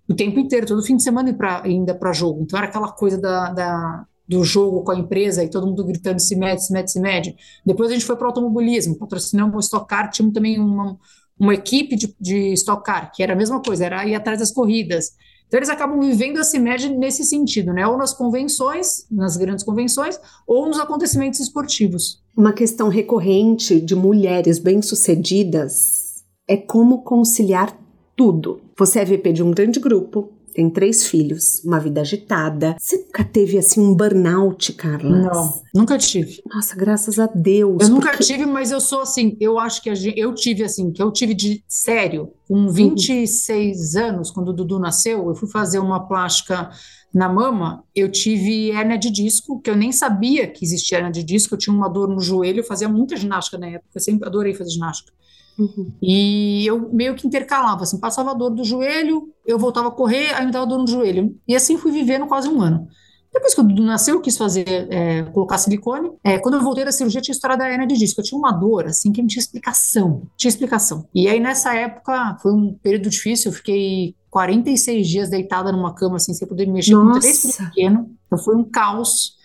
o tempo inteiro, todo fim de semana pra, ainda para jogo. Então, era aquela coisa da, da, do jogo com a empresa e todo mundo gritando se mede, se mede, se mede. Depois a gente foi para o automobilismo, patrocinamos o Stock Car, tínhamos também uma, uma equipe de, de Stock Car, que era a mesma coisa, era ir atrás das corridas. Então, eles acabam vivendo a CIMED nesse sentido, né? Ou nas convenções, nas grandes convenções, ou nos acontecimentos esportivos. Uma questão recorrente de mulheres bem-sucedidas é como conciliar tudo. Você é VP de um grande grupo, tem três filhos, uma vida agitada. Você nunca teve assim um burnout, Carla? Não, nunca tive. Nossa, graças a Deus. Eu nunca tive, mas eu sou assim, eu acho que gente, eu tive assim, que eu tive de sério, com 26 uhum. anos, quando o Dudu nasceu, eu fui fazer uma plástica na mama, eu tive hérnia de disco, que eu nem sabia que existia hérnia de disco, eu tinha uma dor no joelho, eu fazia muita ginástica na época, eu sempre adorei fazer ginástica. Uhum. E eu meio que intercalava, assim, passava a dor do joelho, eu voltava a correr, aí me dava dor no joelho. E assim fui vivendo quase um ano. Depois que o Dudu nasceu, eu quis fazer, é, colocar silicone. É, quando eu voltei da cirurgia, tinha história da hernia de disco. Eu tinha uma dor, assim, que não tinha explicação. Tinha explicação. E aí, nessa época, foi um período difícil. Eu fiquei 46 dias deitada numa cama, assim, sem poder mexer Nossa. com três filhos pequenos. Então, foi um caos.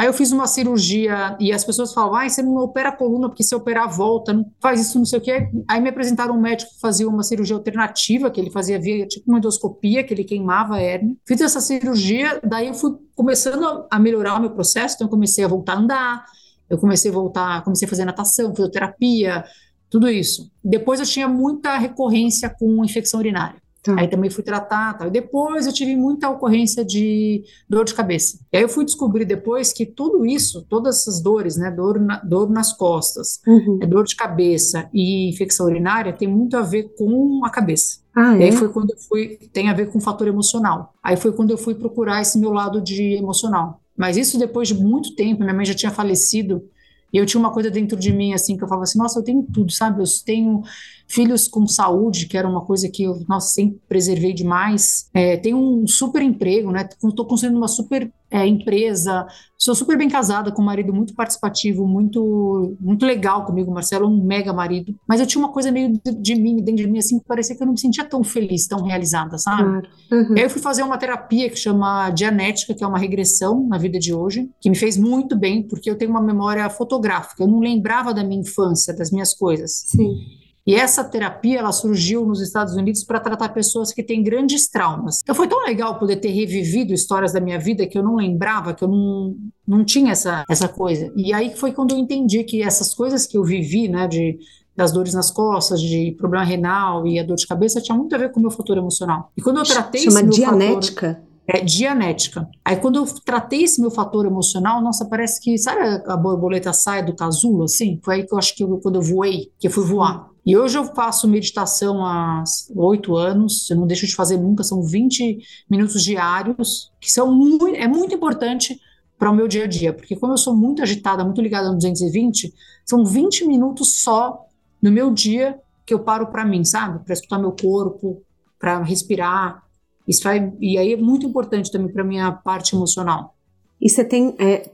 Aí eu fiz uma cirurgia e as pessoas falavam, ah, você não opera a coluna porque se operar volta, não faz isso, não sei o quê. Aí me apresentaram um médico que fazia uma cirurgia alternativa, que ele fazia via tipo uma endoscopia, que ele queimava a hérnia. Fiz essa cirurgia, daí eu fui começando a melhorar o meu processo, então eu comecei a voltar a andar, eu comecei a voltar, comecei a fazer natação, fisioterapia, tudo isso. Depois eu tinha muita recorrência com infecção urinária. Tá. Aí também fui tratar, tal. E depois eu tive muita ocorrência de dor de cabeça. E aí eu fui descobrir depois que tudo isso, todas essas dores, né, dor, na, dor nas costas, uhum. é dor de cabeça e infecção urinária tem muito a ver com a cabeça. Ah, é? E aí foi quando eu fui, tem a ver com o fator emocional. Aí foi quando eu fui procurar esse meu lado de emocional. Mas isso depois de muito tempo, minha mãe já tinha falecido, e eu tinha uma coisa dentro de mim, assim, que eu falava assim, nossa, eu tenho tudo, sabe? Eu tenho filhos com saúde, que era uma coisa que eu, nossa, sempre preservei demais. É, tenho um super emprego, né? Estou construindo uma super é, empresa, sou super bem casada com um marido muito participativo, muito muito legal comigo, Marcelo, um mega marido. Mas eu tinha uma coisa meio de, de mim, dentro de mim, assim, que parecia que eu não me sentia tão feliz, tão realizada, sabe? Uhum. Aí eu fui fazer uma terapia que chama Dianética, que é uma regressão na vida de hoje, que me fez muito bem, porque eu tenho uma memória fotográfica. Eu não lembrava da minha infância, das minhas coisas. Sim. E essa terapia ela surgiu nos Estados Unidos para tratar pessoas que têm grandes traumas. Então foi tão legal poder ter revivido histórias da minha vida que eu não lembrava, que eu não, não tinha essa, essa coisa. E aí foi quando eu entendi que essas coisas que eu vivi, né, de das dores nas costas, de problema renal e a dor de cabeça tinha muito a ver com o meu fator emocional. E quando eu tratei Chama esse dianética. Fator, é, dianética. Aí quando eu tratei esse meu fator emocional, nossa, parece que, sabe a borboleta sai do casulo, assim? Foi aí que eu acho que eu, quando eu voei, que eu fui voar. E hoje eu faço meditação há oito anos, eu não deixo de fazer nunca, são 20 minutos diários, que são muito, é muito importante para o meu dia a dia, porque como eu sou muito agitada, muito ligada no 220, são 20 minutos só no meu dia que eu paro para mim, sabe? Para escutar meu corpo, para respirar. Isso vai, e aí é muito importante também para minha parte emocional. E você tem, é,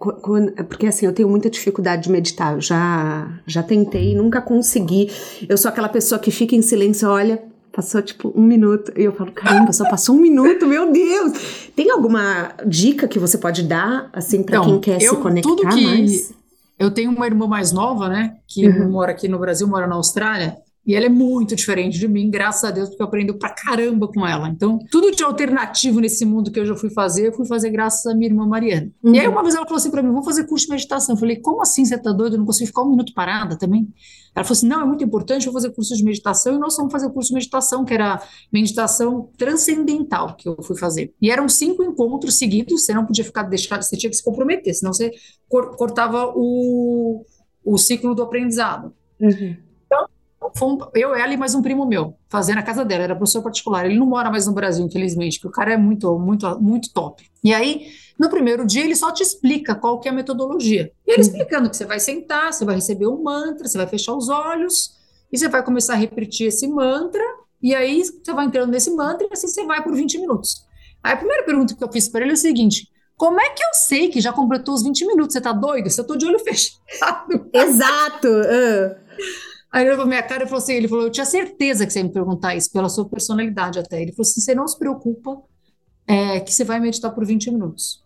porque assim, eu tenho muita dificuldade de meditar, eu já, já tentei, nunca consegui. Eu sou aquela pessoa que fica em silêncio, olha, passou tipo um minuto, e eu falo, caramba, só passou um minuto, meu Deus! Tem alguma dica que você pode dar, assim, para então, quem quer eu, se conectar tudo que, mais? Eu tenho uma irmã mais nova, né, que uhum. mora aqui no Brasil, mora na Austrália, e ela é muito diferente de mim, graças a Deus, porque eu aprendo pra caramba com ela. Então, tudo de alternativo nesse mundo que eu já fui fazer, eu fui fazer graças à minha irmã Mariana. Uhum. E aí, uma vez ela falou assim pra mim: vou fazer curso de meditação. Eu falei: como assim você tá doido? Eu não consigo ficar um minuto parada também? Ela falou assim: não, é muito importante, eu vou fazer curso de meditação. E nós fomos fazer o curso de meditação, que era meditação transcendental, que eu fui fazer. E eram cinco encontros seguidos, você não podia ficar deixado, você tinha que se comprometer, senão você cortava o, o ciclo do aprendizado. Uhum eu, ela e mais um primo meu, fazendo a casa dela, era professor particular. Ele não mora mais no Brasil, infelizmente, porque o cara é muito, muito, muito top. E aí, no primeiro dia, ele só te explica qual que é a metodologia. E ele uhum. explicando que você vai sentar, você vai receber um mantra, você vai fechar os olhos, e você vai começar a repetir esse mantra, e aí você vai entrando nesse mantra, e assim você vai por 20 minutos. Aí a primeira pergunta que eu fiz para ele é o seguinte: como é que eu sei que já completou os 20 minutos? Você tá doido? Se eu tô de olho fechado. Exato. Uh. Aí ele olhou pra minha cara e falou assim: ele falou, eu tinha certeza que você ia me perguntar isso, pela sua personalidade até. Ele falou assim: você não se preocupa é, que você vai meditar por 20 minutos.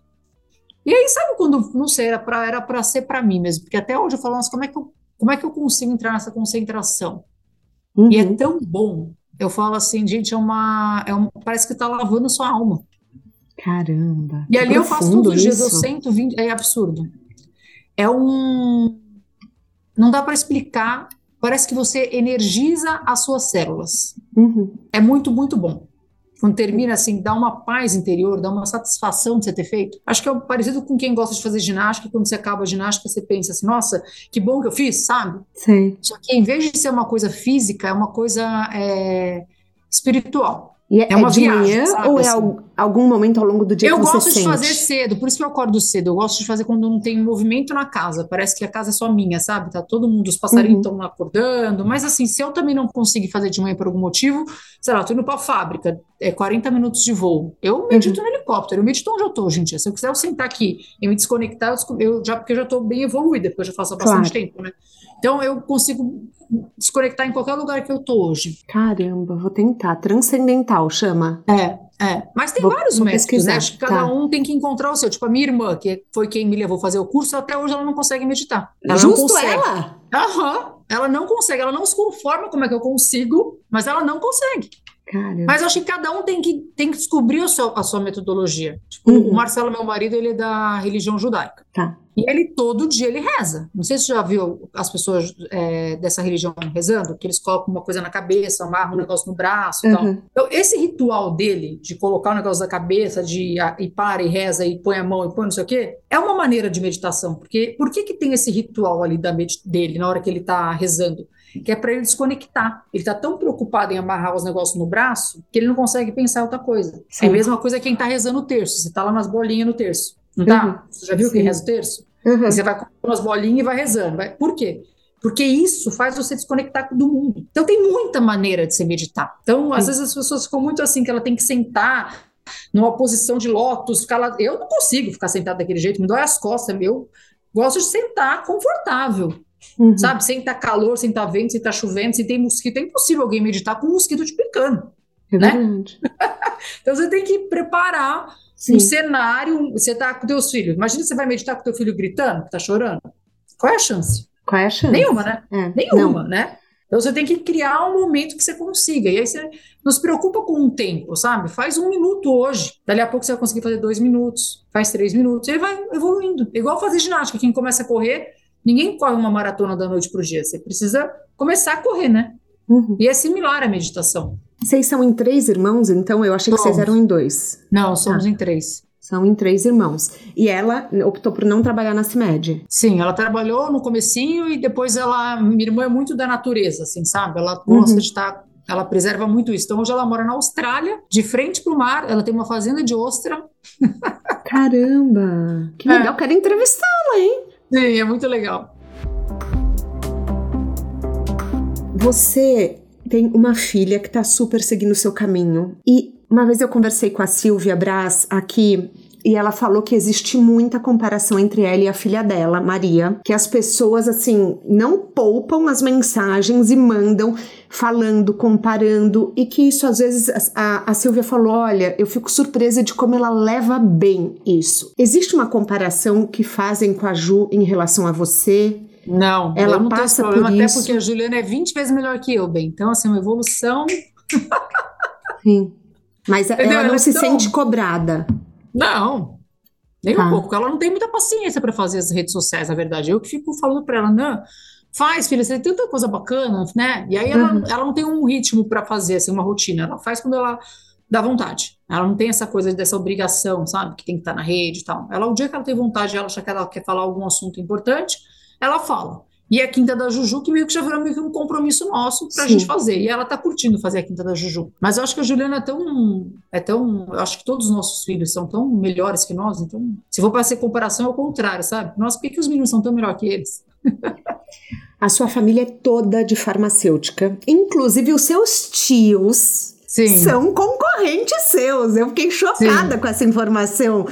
E aí, sabe quando, não sei, era para era pra ser para mim mesmo, porque até hoje eu falo, nossa, como é que eu, como é que eu consigo entrar nessa concentração? Uhum. E é uhum. tão bom. Eu falo assim, gente, é uma, é uma parece que tá lavando sua alma. Caramba. E ali eu faço todos os dias, eu sento 20, é absurdo. É um. Não dá para explicar parece que você energiza as suas células. Uhum. É muito, muito bom. Quando termina assim, dá uma paz interior, dá uma satisfação de você ter feito. Acho que é parecido com quem gosta de fazer ginástica, quando você acaba a ginástica, você pensa assim, nossa, que bom que eu fiz, sabe? Sim. Só que em vez de ser uma coisa física, é uma coisa é, espiritual. E é, é uma é de viagem, manhã sabe, ou é assim? Algum momento ao longo do dia eu que você sente? Eu gosto de fazer cedo, por isso que eu acordo cedo. Eu gosto de fazer quando não tem movimento na casa. Parece que a casa é só minha, sabe? Tá todo mundo, os passarinhos estão uhum. acordando. Mas assim, se eu também não conseguir fazer de manhã por algum motivo, sei lá, tô indo pra fábrica, é 40 minutos de voo. Eu medito uhum. no helicóptero, eu medito onde eu tô, gente. Se eu quiser eu sentar aqui e me desconectar, eu já, porque eu já tô bem evoluída, porque eu já faço há bastante claro. tempo, né? Então eu consigo desconectar em qualquer lugar que eu tô hoje. Caramba, vou tentar. Transcendental chama. É, é. Mas tem vou, vários vou métodos, né? Acho que cada tá. um tem que encontrar o seu. Tipo, a minha irmã, que foi quem me levou a fazer o curso, até hoje ela não consegue meditar. Ela Justo não consegue. ela? Aham. Ela não consegue, ela não se conforma como é que eu consigo, mas ela não consegue. Caramba. Mas eu acho que cada um tem que, tem que descobrir a sua, a sua metodologia. Tipo, uhum. o Marcelo, meu marido, ele é da religião judaica. Tá. E ele todo dia ele reza. Não sei se você já viu as pessoas é, dessa religião rezando, que eles colocam uma coisa na cabeça, amarram um negócio no braço e uhum. tal. Então, esse ritual dele, de colocar o negócio na cabeça, de ir para e reza e põe a mão e põe não sei o quê, é uma maneira de meditação. Porque por que, que tem esse ritual ali da dele na hora que ele está rezando? Que é para ele desconectar. Ele está tão preocupado em amarrar os negócios no braço que ele não consegue pensar outra coisa. Sim. É a mesma coisa quem está rezando o terço. Você está lá nas bolinhas no terço. Não tá? Uhum. Você já viu Sim. quem reza o terço? Uhum. você vai com umas bolinhas e vai rezando. Vai. Por quê? Porque isso faz você desconectar do mundo. Então tem muita maneira de se meditar. Então, às vezes as pessoas ficam muito assim, que ela tem que sentar numa posição de lótus, ficar lá. Eu não consigo ficar sentado daquele jeito, me dói as costas. Eu gosto de sentar confortável. Uhum. Sabe? Sem estar tá calor, sem estar tá vento, sem estar tá chovendo, sem ter mosquito. É impossível alguém meditar com um mosquito te picando. É né? então você tem que preparar Sim. Um cenário, você tá com teus filhos. Imagina você vai meditar com teu filho gritando, que tá chorando. Qual é a chance? Qual é a chance? Nenhuma, né? É. Nenhuma, Não. né? Então você tem que criar um momento que você consiga. E aí você não se preocupa com o tempo, sabe? Faz um minuto hoje. Dali a pouco você vai conseguir fazer dois minutos, faz três minutos. E aí vai evoluindo. Igual fazer ginástica. Quem começa a correr, ninguém corre uma maratona da noite para o dia. Você precisa começar a correr, né? Uhum. E é similar à meditação. Vocês são em três irmãos, então? Eu achei somos. que vocês eram em dois. Não, somos ah. em três. São em três irmãos. E ela optou por não trabalhar na CIMED. Sim, ela trabalhou no comecinho e depois ela... Minha irmã é muito da natureza, assim, sabe? Ela gosta uhum. de estar... Ela preserva muito isso. Então, hoje ela mora na Austrália, de frente para o mar. Ela tem uma fazenda de ostra. Caramba! Que legal, é. quero entrevistá-la, hein? Sim, é muito legal. Você tem uma filha que está super seguindo o seu caminho. E uma vez eu conversei com a Silvia Braz aqui e ela falou que existe muita comparação entre ela e a filha dela, Maria, que as pessoas assim não poupam as mensagens e mandam falando, comparando, e que isso às vezes a, a Silvia falou: olha, eu fico surpresa de como ela leva bem isso. Existe uma comparação que fazem com a Ju em relação a você? Não, ela não passa por problema, isso. Até porque a Juliana é 20 vezes melhor que eu, bem. Então, assim, uma evolução. Sim. Mas Entendeu? ela não se sente cobrada. Não, nem tá. um pouco. Ela não tem muita paciência para fazer as redes sociais, na verdade. Eu que fico falando para ela, não, faz, filha, você tem tanta coisa bacana, né? E aí ela, uhum. ela não tem um ritmo para fazer, assim, uma rotina. Ela faz quando ela dá vontade. Ela não tem essa coisa dessa obrigação, sabe? Que tem que estar na rede e tal. Ela, o dia que ela tem vontade, ela acha que ela quer falar algum assunto importante, ela fala. E a Quinta da Juju, que meio que já virou meio que um compromisso nosso pra Sim. gente fazer. E ela tá curtindo fazer a Quinta da Juju. Mas eu acho que a Juliana é tão. É tão. Eu acho que todos os nossos filhos são tão melhores que nós. Então, se for para ser comparação, é o contrário, sabe? Nós, por que, que os meninos são tão melhor que eles? a sua família é toda de farmacêutica. Inclusive, os seus tios Sim. são concorrentes seus. Eu fiquei chocada Sim. com essa informação.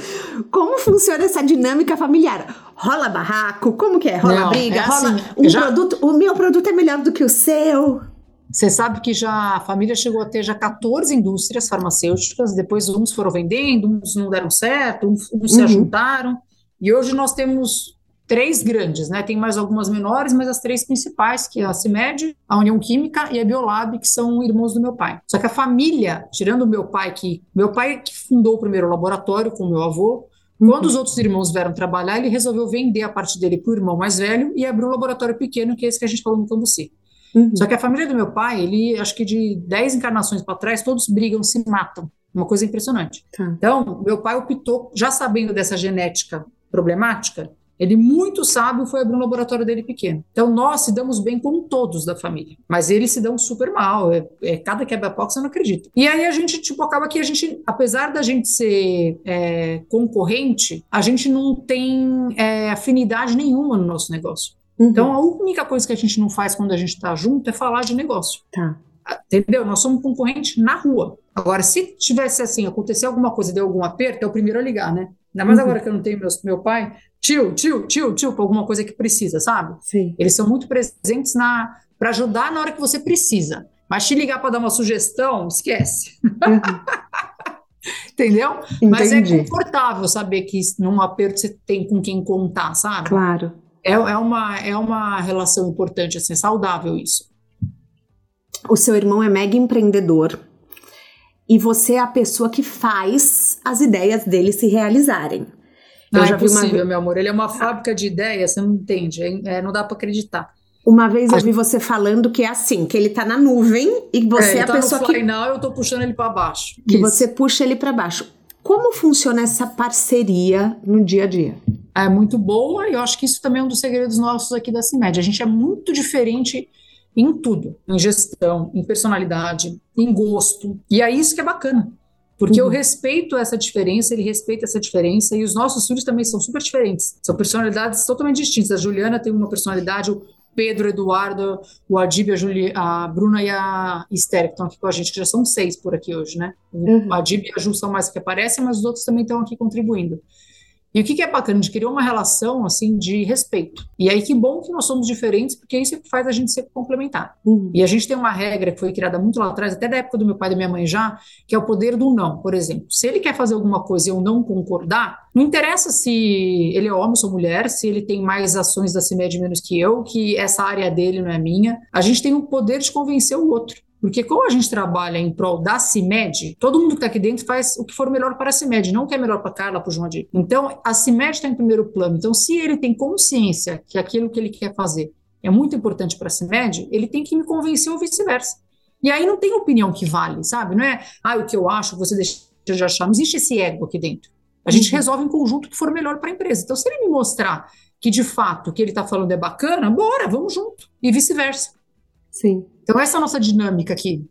Como funciona essa dinâmica familiar? Rola barraco? Como que é? Rola Não, briga? É rola assim, um já... produto? O meu produto é melhor do que o seu? Você sabe que já a família chegou a ter já 14 indústrias farmacêuticas, depois uns foram vendendo, uns não deram certo, uns, uns uhum. se ajuntaram, e hoje nós temos três grandes, né? Tem mais algumas menores, mas as três principais, que é a CIMED, a União Química e a Biolab, que são irmãos do meu pai. Só que a família, tirando o meu pai, que meu pai que fundou o primeiro laboratório com o meu avô. Quando os outros irmãos vieram trabalhar, ele resolveu vender a parte dele para o irmão mais velho e abriu um laboratório pequeno, que é esse que a gente falou no Cambuci. Uhum. Só que a família do meu pai, ele, acho que de 10 encarnações para trás, todos brigam, se matam. Uma coisa impressionante. Tá. Então, meu pai optou, já sabendo dessa genética problemática, ele, muito sábio, foi abrir um laboratório dele pequeno. Então, nós se damos bem com todos da família, mas eles se dão super mal. É, é cada quebra-pau você não acredita. E aí a gente, tipo, acaba que a gente, apesar da gente ser é, concorrente, a gente não tem é, afinidade nenhuma no nosso negócio. Uhum. Então, a única coisa que a gente não faz quando a gente está junto é falar de negócio. Tá. Entendeu? Nós somos concorrentes na rua. Agora, se tivesse assim, acontecer alguma coisa, deu algum aperto, é o primeiro a ligar, né? Ainda mais uhum. agora que eu não tenho meus, meu pai, tio, tio, tio, tio, para alguma coisa que precisa, sabe? Sim. Eles são muito presentes na para ajudar na hora que você precisa. Mas te ligar para dar uma sugestão, esquece. Uhum. Entendeu? Entendi. Mas é confortável saber que num aperto você tem com quem contar, sabe? Claro. É, é, uma, é uma relação importante, assim, saudável isso. O seu irmão é mega empreendedor e você é a pessoa que faz as ideias dele se realizarem. Não, eu já é possível, uma... meu amor. Ele é uma fábrica de ideias, você não entende, é, não dá para acreditar. Uma vez eu vi você falando que é assim, que ele tá na nuvem e você é, é a tá pessoa no que now, eu tô puxando ele para baixo. Que Isso. você puxa ele para baixo. Como funciona essa parceria no dia a dia? É muito boa e eu acho que isso também é um dos segredos nossos aqui da CIMED. A gente é muito diferente em tudo, em gestão, em personalidade, em gosto. E é isso que é bacana. Porque uhum. eu respeito essa diferença, ele respeita essa diferença, e os nossos filhos também são super diferentes. São personalidades totalmente distintas. A Juliana tem uma personalidade, o Pedro, o Eduardo, o Adib, a, Juli, a Bruna e a Esther, que estão aqui com a gente, que já são seis por aqui hoje, né? Uhum. O Adib e a Ju são mais que aparecem, mas os outros também estão aqui contribuindo. E o que, que, é bacana? De criar uma relação assim de respeito. E aí que bom que nós somos diferentes, porque isso faz a gente ser complementar. Uhum. E a gente tem uma regra que foi criada muito lá atrás, até da época do meu pai e da minha mãe já, que é o poder do não. Por exemplo, se ele quer fazer alguma coisa e eu não concordar, não interessa se ele é homem ou mulher, se ele tem mais ações da CIMED menos que eu, que essa área dele não é minha. A gente tem o poder de convencer o outro. Porque como a gente trabalha em prol da CIMED, todo mundo que está aqui dentro faz o que for melhor para a CIMED, não o que é melhor para a Carla, para o João Adir. Então, a CIMED está em primeiro plano. Então, se ele tem consciência que aquilo que ele quer fazer é muito importante para a CIMED, ele tem que me convencer ou vice-versa. E aí não tem opinião que vale, sabe? Não é, ah, o que eu acho, você deixa de achar. Não existe esse ego aqui dentro. A gente uhum. resolve em conjunto o que for melhor para a empresa. Então, se ele me mostrar que de fato o que ele está falando é bacana, bora, vamos junto. E vice-versa. Sim. Então, essa é a nossa dinâmica aqui.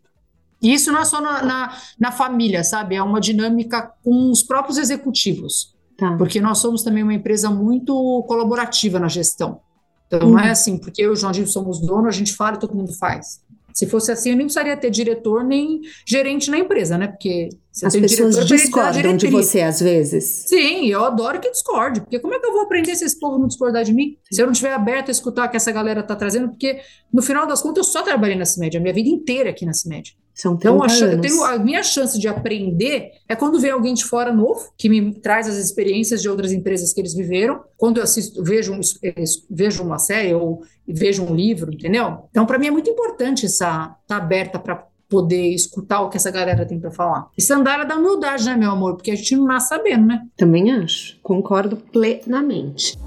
E isso não é só na, na, na, família, sabe? É uma dinâmica com os próprios executivos. Tá. Porque nós somos também uma empresa muito colaborativa na gestão. Então, não é uhum. assim, porque eu e o João Gil somos dono, a gente fala e todo mundo faz. Se fosse assim, eu nem precisaria ter diretor nem gerente na empresa, né? Porque você As pessoas diretor, discordam de você às vezes. Sim, eu adoro que discorde, porque como é que eu vou aprender se esse povo não discordar de mim? Se eu não estiver aberto a escutar o que essa galera está trazendo, porque no final das contas eu só trabalhei na CIMED, a minha vida inteira aqui na CIMED. São então, a, tenho, a minha chance de aprender é quando vem alguém de fora novo, que me traz as experiências de outras empresas que eles viveram. Quando eu assisto, vejo, vejo uma série ou vejo um livro, entendeu? Então, para mim é muito importante essa estar tá aberta para poder escutar o que essa galera tem para falar. E sandália da humildade, né, meu amor? Porque a gente não nasce sabendo, né? Também acho. Concordo plenamente.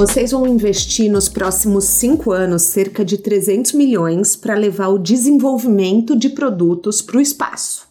Vocês vão investir nos próximos cinco anos cerca de 300 milhões para levar o desenvolvimento de produtos para o espaço.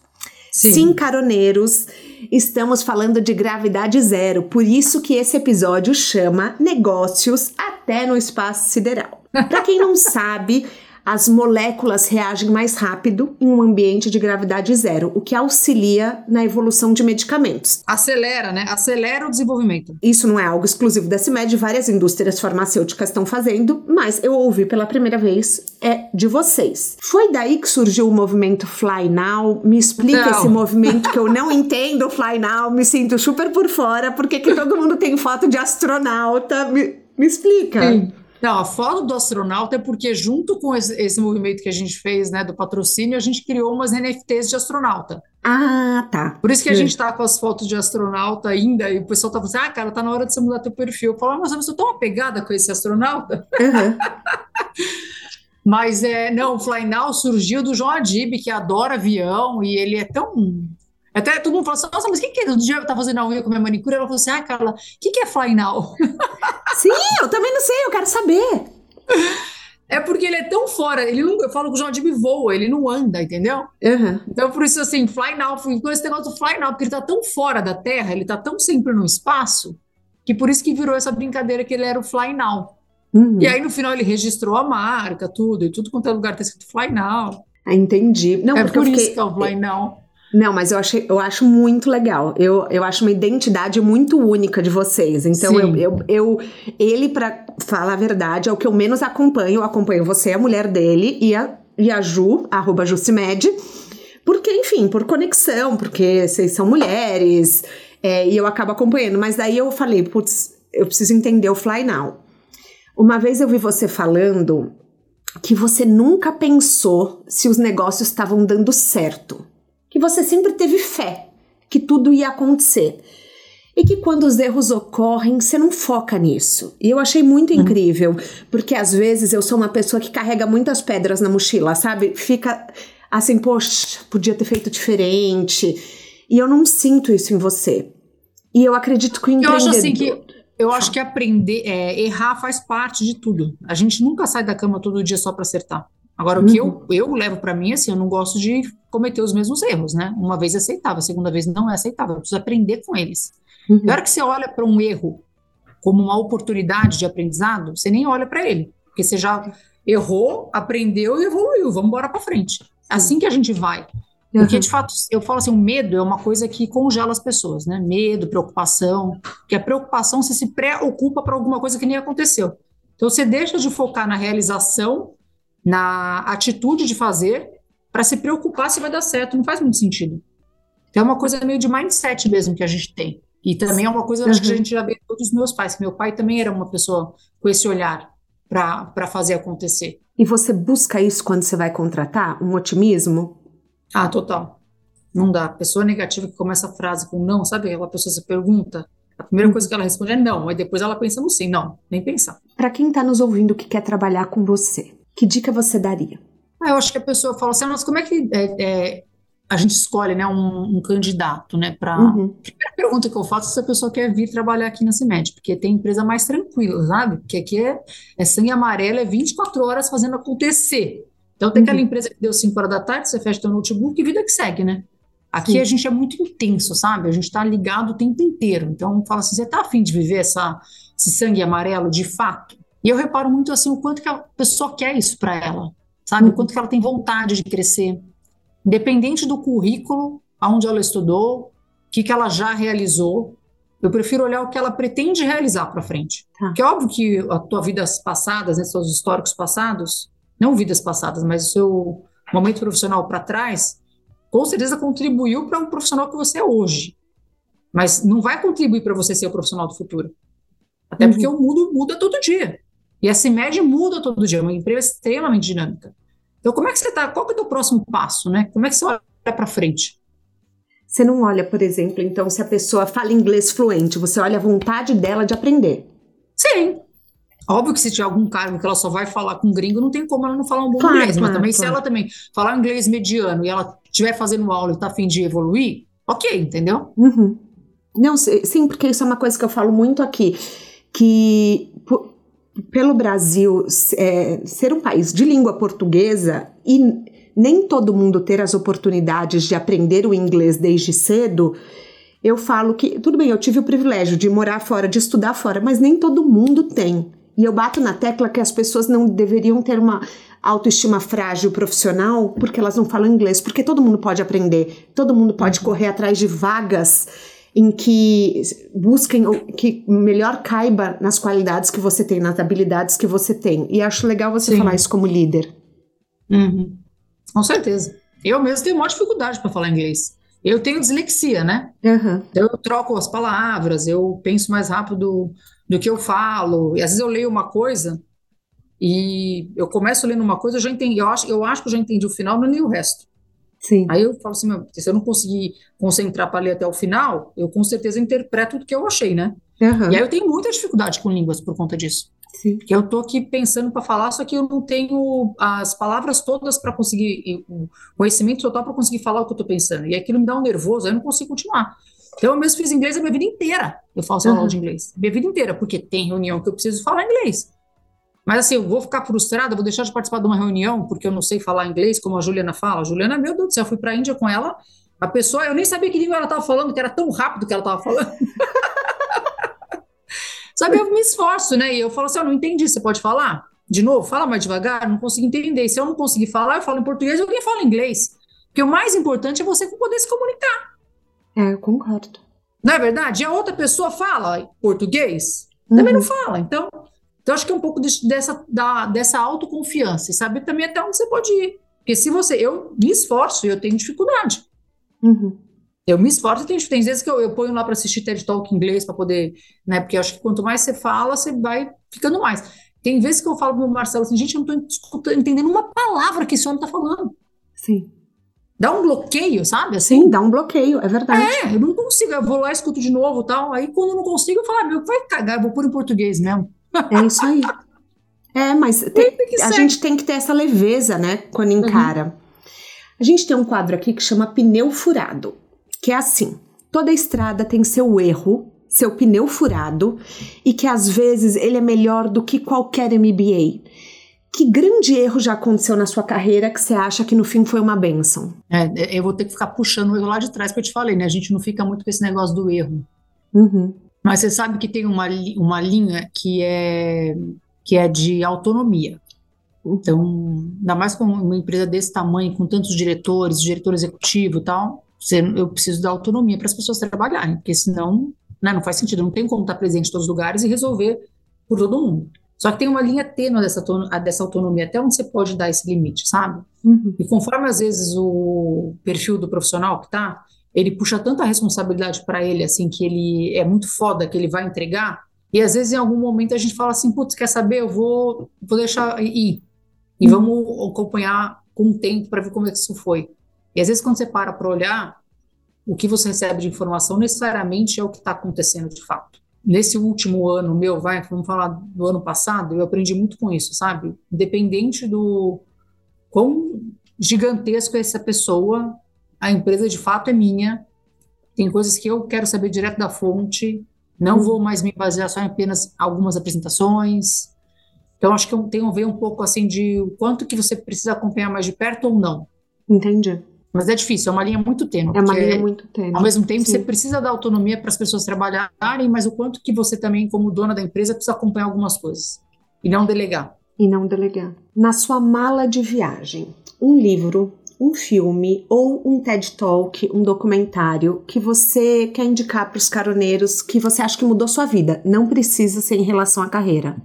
Sim. Sim, caroneiros, estamos falando de gravidade zero, por isso que esse episódio chama Negócios até no espaço sideral. Para quem não sabe, as moléculas reagem mais rápido em um ambiente de gravidade zero, o que auxilia na evolução de medicamentos. Acelera, né? Acelera o desenvolvimento. Isso não é algo exclusivo da CIMED, várias indústrias farmacêuticas estão fazendo, mas eu ouvi pela primeira vez é de vocês. Foi daí que surgiu o movimento Fly Now? Me explica não. esse movimento que eu não entendo Fly Now, me sinto super por fora, porque que todo mundo tem foto de astronauta? Me, me explica. Sim. Não, a foto do astronauta é porque, junto com esse, esse, movimento que a gente fez, né, do patrocínio, a gente criou umas NFTs de astronauta. Ah, tá. Por isso que a gente tá com as fotos de astronauta ainda, e o pessoal tá falando assim, ah, cara, tá na hora de você mudar teu perfil. Eu falo, ah, mas eu sou tão apegada com esse astronauta. Uhum. mas, é, não, o Fly Now surgiu do João Adib, que adora avião, e ele é tão até todo mundo falou assim, nossa, mas o que, que é? Um dia eu tava fazendo a unha com minha manicure, ela falou assim, ah, Carla, o que, que é fly now? Sim, eu também não sei, eu quero saber. É porque ele é tão fora, ele não, eu falo que o João Dib voa, ele não anda, entendeu? Uhum. Então, por isso, assim, fly now, com esse negócio do fly now, porque ele tá tão fora da Terra, ele tá tão sempre no espaço, que por isso que virou essa brincadeira que ele era o fly now. Uhum. E aí, no final, ele registrou a marca, tudo, e tudo quanto é lugar tá escrito fly now. Ah, entendi. Não, é por isso que é o fly now. Não, mas eu, achei, eu acho muito legal. Eu, eu acho uma identidade muito única de vocês. Então, eu, eu, eu, ele, para falar a verdade, é o que eu menos acompanho. Eu acompanho você, a mulher dele, e a, e a Ju, arroba Jucimed. Porque, enfim, por conexão, porque vocês são mulheres, é, e eu acabo acompanhando. Mas daí eu falei, putz, eu preciso entender o Fly Now. Uma vez eu vi você falando que você nunca pensou se os negócios estavam dando certo você sempre teve fé que tudo ia acontecer. E que quando os erros ocorrem, você não foca nisso. E eu achei muito uhum. incrível, porque às vezes eu sou uma pessoa que carrega muitas pedras na mochila, sabe? Fica assim, poxa, podia ter feito diferente. E eu não sinto isso em você. E eu acredito que o empreendedor... Eu acho assim que eu acho que aprender, é, errar faz parte de tudo. A gente nunca sai da cama todo dia só para acertar. Agora, uhum. o que eu, uhum. eu levo para mim, assim, eu não gosto de cometer os mesmos erros, né? Uma vez é aceitável, a segunda vez não é aceitável, eu preciso aprender com eles. Uhum. Hora que você olha para um erro como uma oportunidade de aprendizado, você nem olha para ele, porque você já errou, aprendeu e evoluiu, vamos embora para frente. Assim que a gente vai. Porque, uhum. de fato, eu falo assim, o medo é uma coisa que congela as pessoas, né? Medo, preocupação, que a preocupação você se preocupa para alguma coisa que nem aconteceu. Então, você deixa de focar na realização na atitude de fazer para se preocupar se vai dar certo. Não faz muito sentido. Então, é uma coisa meio de mindset mesmo que a gente tem. E também é uma coisa uhum. acho que a uhum. gente já vê todos os meus pais. Meu pai também era uma pessoa com esse olhar para fazer acontecer. E você busca isso quando você vai contratar? Um otimismo? Ah, total. Não dá. Pessoa negativa que começa a frase com não, sabe? Aquela pessoa se pergunta, a primeira uhum. coisa que ela responde é não, aí depois ela pensa no sim. Não, nem pensar. Para quem está nos ouvindo que quer trabalhar com você, que dica você daria? Ah, eu acho que a pessoa fala assim, ah, mas como é que é, é, a gente escolhe né, um, um candidato, né? Pra... Uhum. A primeira pergunta que eu faço é se a pessoa quer vir trabalhar aqui na CIMED, porque tem empresa mais tranquila, sabe? Porque aqui é, é sangue amarelo, é 24 horas fazendo acontecer. Então tem uhum. aquela empresa que deu 5 horas da tarde, você fecha o notebook e vida que segue, né? Aqui Sim. a gente é muito intenso, sabe? A gente está ligado o tempo inteiro. Então, fala assim: você está afim de viver essa, esse sangue amarelo de fato? E eu reparo muito assim o quanto que a pessoa quer isso para ela, sabe? O quanto que ela tem vontade de crescer. independente do currículo, aonde ela estudou, o que, que ela já realizou, eu prefiro olhar o que ela pretende realizar para frente. Tá. Porque é óbvio que a tua vidas passadas, né, seus históricos passados, não vidas passadas, mas o seu momento profissional para trás, com certeza contribuiu para um profissional que você é hoje. Mas não vai contribuir para você ser o profissional do futuro. Até uhum. porque o mundo muda todo dia. E a CIMED muda todo dia, é uma empresa extremamente dinâmica. Então, como é que você está? Qual que é o teu próximo passo, né? Como é que você olha para frente? Você não olha, por exemplo, então, se a pessoa fala inglês fluente, você olha a vontade dela de aprender. Sim. Óbvio que se tiver algum cargo que ela só vai falar com gringo, não tem como ela não falar um bom claro, inglês. Mas também, claro. se ela também falar inglês mediano e ela estiver fazendo aula e está afim de evoluir, ok, entendeu? Uhum. Não, sim, porque isso é uma coisa que eu falo muito aqui, que pelo Brasil é, ser um país de língua portuguesa e nem todo mundo ter as oportunidades de aprender o inglês desde cedo, eu falo que, tudo bem, eu tive o privilégio de morar fora, de estudar fora, mas nem todo mundo tem. E eu bato na tecla que as pessoas não deveriam ter uma autoestima frágil profissional porque elas não falam inglês, porque todo mundo pode aprender, todo mundo pode correr atrás de vagas em que busquem o que melhor caiba nas qualidades que você tem, nas habilidades que você tem. E acho legal você Sim. falar isso como líder. Uhum. Com certeza. Eu mesmo tenho maior dificuldade para falar inglês. Eu tenho dislexia, né? Uhum. Eu troco as palavras, eu penso mais rápido do que eu falo. E às vezes eu leio uma coisa e eu começo lendo uma coisa, eu já entendi, eu acho, eu acho que eu já entendi o final, não nem o resto. Sim. Aí eu falo assim, meu, se eu não conseguir concentrar para ler até o final, eu com certeza interpreto o que eu achei, né? Uhum. E aí eu tenho muita dificuldade com línguas por conta disso. Sim. Porque eu tô aqui pensando para falar, só que eu não tenho as palavras todas para conseguir, o conhecimento total para conseguir falar o que eu tô pensando. E aquilo me dá um nervoso, aí eu não consigo continuar. Então, eu mesmo fiz inglês a minha vida inteira. Eu faço uhum. aula de inglês. Minha vida inteira, porque tem reunião que eu preciso falar inglês. Mas assim, eu vou ficar frustrada, vou deixar de participar de uma reunião porque eu não sei falar inglês, como a Juliana fala. A Juliana, meu Deus do céu, eu fui para a Índia com ela. A pessoa, eu nem sabia que língua ela estava falando, que era tão rápido que ela estava falando. Sabe, eu me esforço, né? E eu falo assim: eu não entendi, você pode falar? De novo, fala mais devagar, não consigo entender. Se eu não conseguir falar, eu falo em português e alguém fala inglês. Porque o mais importante é você poder se comunicar. É, eu concordo. Não é verdade? E a outra pessoa fala português, uhum. também não fala. Então, então, acho que é um pouco de, dessa, da, dessa autoconfiança e saber também até onde você pode ir. Porque se você. Eu me esforço e eu tenho dificuldade. Uhum. Eu me esforço e tenho Tem vezes que eu, eu ponho lá para assistir TED Talk em inglês para poder. né Porque acho que quanto mais você fala, você vai ficando mais. Tem vezes que eu falo pro Marcelo assim, gente, eu não estou entendendo uma palavra que esse homem está falando. Sim. Dá um bloqueio, sabe? Assim? Sim, dá um bloqueio, é verdade. É, eu não consigo, eu vou lá, escuto de novo tal. Aí quando eu não consigo, eu falo, ah, meu, vai cagar, eu vou pôr em português mesmo. É isso aí. É, mas tem, a gente tem que ter essa leveza, né, quando encara. Uhum. A gente tem um quadro aqui que chama pneu furado, que é assim: toda estrada tem seu erro, seu pneu furado, e que às vezes ele é melhor do que qualquer MBA. Que grande erro já aconteceu na sua carreira que você acha que no fim foi uma benção? É, eu vou ter que ficar puxando o erro lá de trás que eu te falei, né? A gente não fica muito com esse negócio do erro. Uhum. Mas você sabe que tem uma, uma linha que é, que é de autonomia. Então, ainda mais com uma empresa desse tamanho, com tantos diretores, diretor executivo e tal, você, eu preciso dar autonomia para as pessoas trabalharem, porque senão né, não faz sentido, não tem como estar presente em todos os lugares e resolver por todo mundo. Só que tem uma linha tênue dessa, dessa autonomia, até onde você pode dar esse limite, sabe? Uhum. E conforme às vezes o perfil do profissional que está, ele puxa tanta responsabilidade para ele, assim, que ele é muito foda, que ele vai entregar, e às vezes em algum momento a gente fala assim, putz, quer saber, eu vou, vou deixar ir, e uhum. vamos acompanhar com o tempo para ver como é que isso foi. E às vezes quando você para para olhar, o que você recebe de informação necessariamente é o que está acontecendo de fato. Nesse último ano meu, vai, vamos falar do ano passado, eu aprendi muito com isso, sabe? Independente do quão gigantesco é essa pessoa, a empresa de fato é minha, tem coisas que eu quero saber direto da fonte, não vou mais me basear só em apenas algumas apresentações. Então, acho que tem a ver um pouco assim de o quanto que você precisa acompanhar mais de perto ou não. Entendi. Mas é difícil, é uma linha muito tênue. É uma linha muito tênue. Ao mesmo tempo, Sim. você precisa dar autonomia para as pessoas trabalharem, mas o quanto que você também, como dona da empresa, precisa acompanhar algumas coisas. E não delegar. E não delegar. Na sua mala de viagem, um livro, um filme ou um TED Talk, um documentário que você quer indicar para os caroneiros que você acha que mudou sua vida? Não precisa ser em relação à carreira.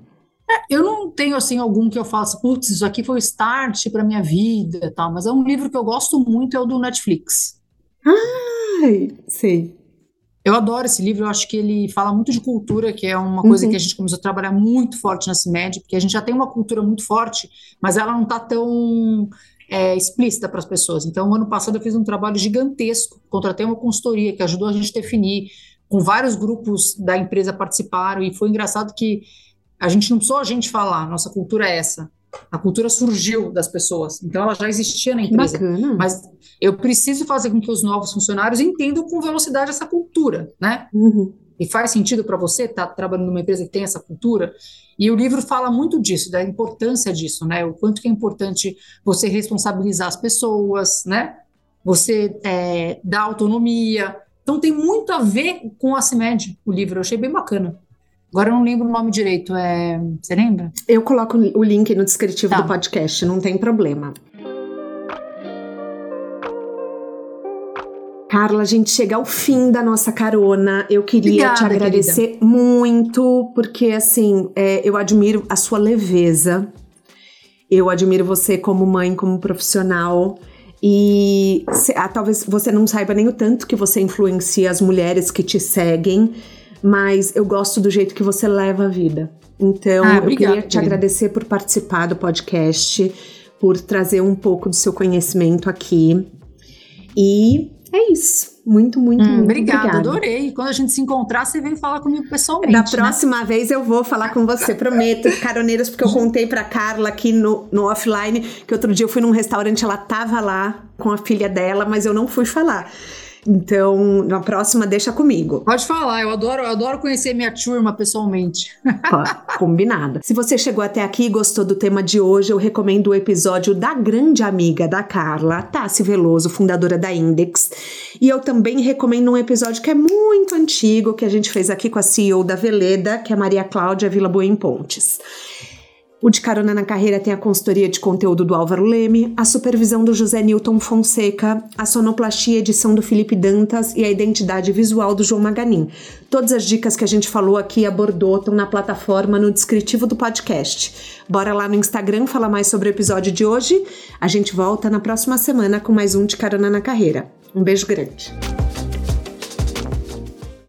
É, eu não tenho assim algum que eu faça, putz, isso aqui foi o start para minha vida, tal, mas é um livro que eu gosto muito, é o do Netflix. Ai, sei. Eu adoro esse livro, eu acho que ele fala muito de cultura, que é uma coisa uhum. que a gente começou a trabalhar muito forte na CIMED, porque a gente já tem uma cultura muito forte, mas ela não está tão é, explícita para as pessoas. Então, ano passado eu fiz um trabalho gigantesco, contratei uma consultoria que ajudou a gente a definir, com vários grupos da empresa participaram, e foi engraçado que a gente não precisou a gente falar, nossa cultura é essa. A cultura surgiu das pessoas, então ela já existia na empresa. Bacana. Mas eu preciso fazer com que os novos funcionários entendam com velocidade essa cultura, né? Uhum. E faz sentido para você estar tá trabalhando numa empresa que tem essa cultura? E o livro fala muito disso, da importância disso, né? O quanto que é importante você responsabilizar as pessoas, né? Você é, dar autonomia. Então tem muito a ver com a CIMED, o livro. Eu achei bem bacana. Agora eu não lembro o nome direito. É... Você lembra? Eu coloco o link no descritivo tá. do podcast, não tem problema. Carla, a gente chega ao fim da nossa carona. Eu queria Obrigada, te agradecer querida. muito, porque assim, é, eu admiro a sua leveza. Eu admiro você como mãe, como profissional. E se, ah, talvez você não saiba nem o tanto que você influencia as mulheres que te seguem mas eu gosto do jeito que você leva a vida. Então, ah, eu queria te agradecer por participar do podcast, por trazer um pouco do seu conhecimento aqui. E é isso. Muito, muito, hum, muito obrigada. Obrigada, adorei. Quando a gente se encontrar, você vem falar comigo pessoalmente. Da né? próxima né? vez eu vou falar com você, prometo, caroneiros, porque eu contei pra Carla aqui no, no offline que outro dia eu fui num restaurante, ela tava lá com a filha dela, mas eu não fui falar. Então, na próxima, deixa comigo. Pode falar, eu adoro, eu adoro conhecer minha turma pessoalmente. combinado. Se você chegou até aqui e gostou do tema de hoje, eu recomendo o episódio da grande amiga da Carla, Tassi Veloso, fundadora da Index. E eu também recomendo um episódio que é muito antigo, que a gente fez aqui com a CEO da Veleda, que é a Maria Cláudia Vila Boa em Pontes. O de Carona na Carreira tem a consultoria de conteúdo do Álvaro Leme, a supervisão do José Newton Fonseca, a sonoplastia edição do Felipe Dantas e a identidade visual do João Maganin. Todas as dicas que a gente falou aqui abordou estão na plataforma no descritivo do podcast. Bora lá no Instagram falar mais sobre o episódio de hoje. A gente volta na próxima semana com mais um de Carona na Carreira. Um beijo grande.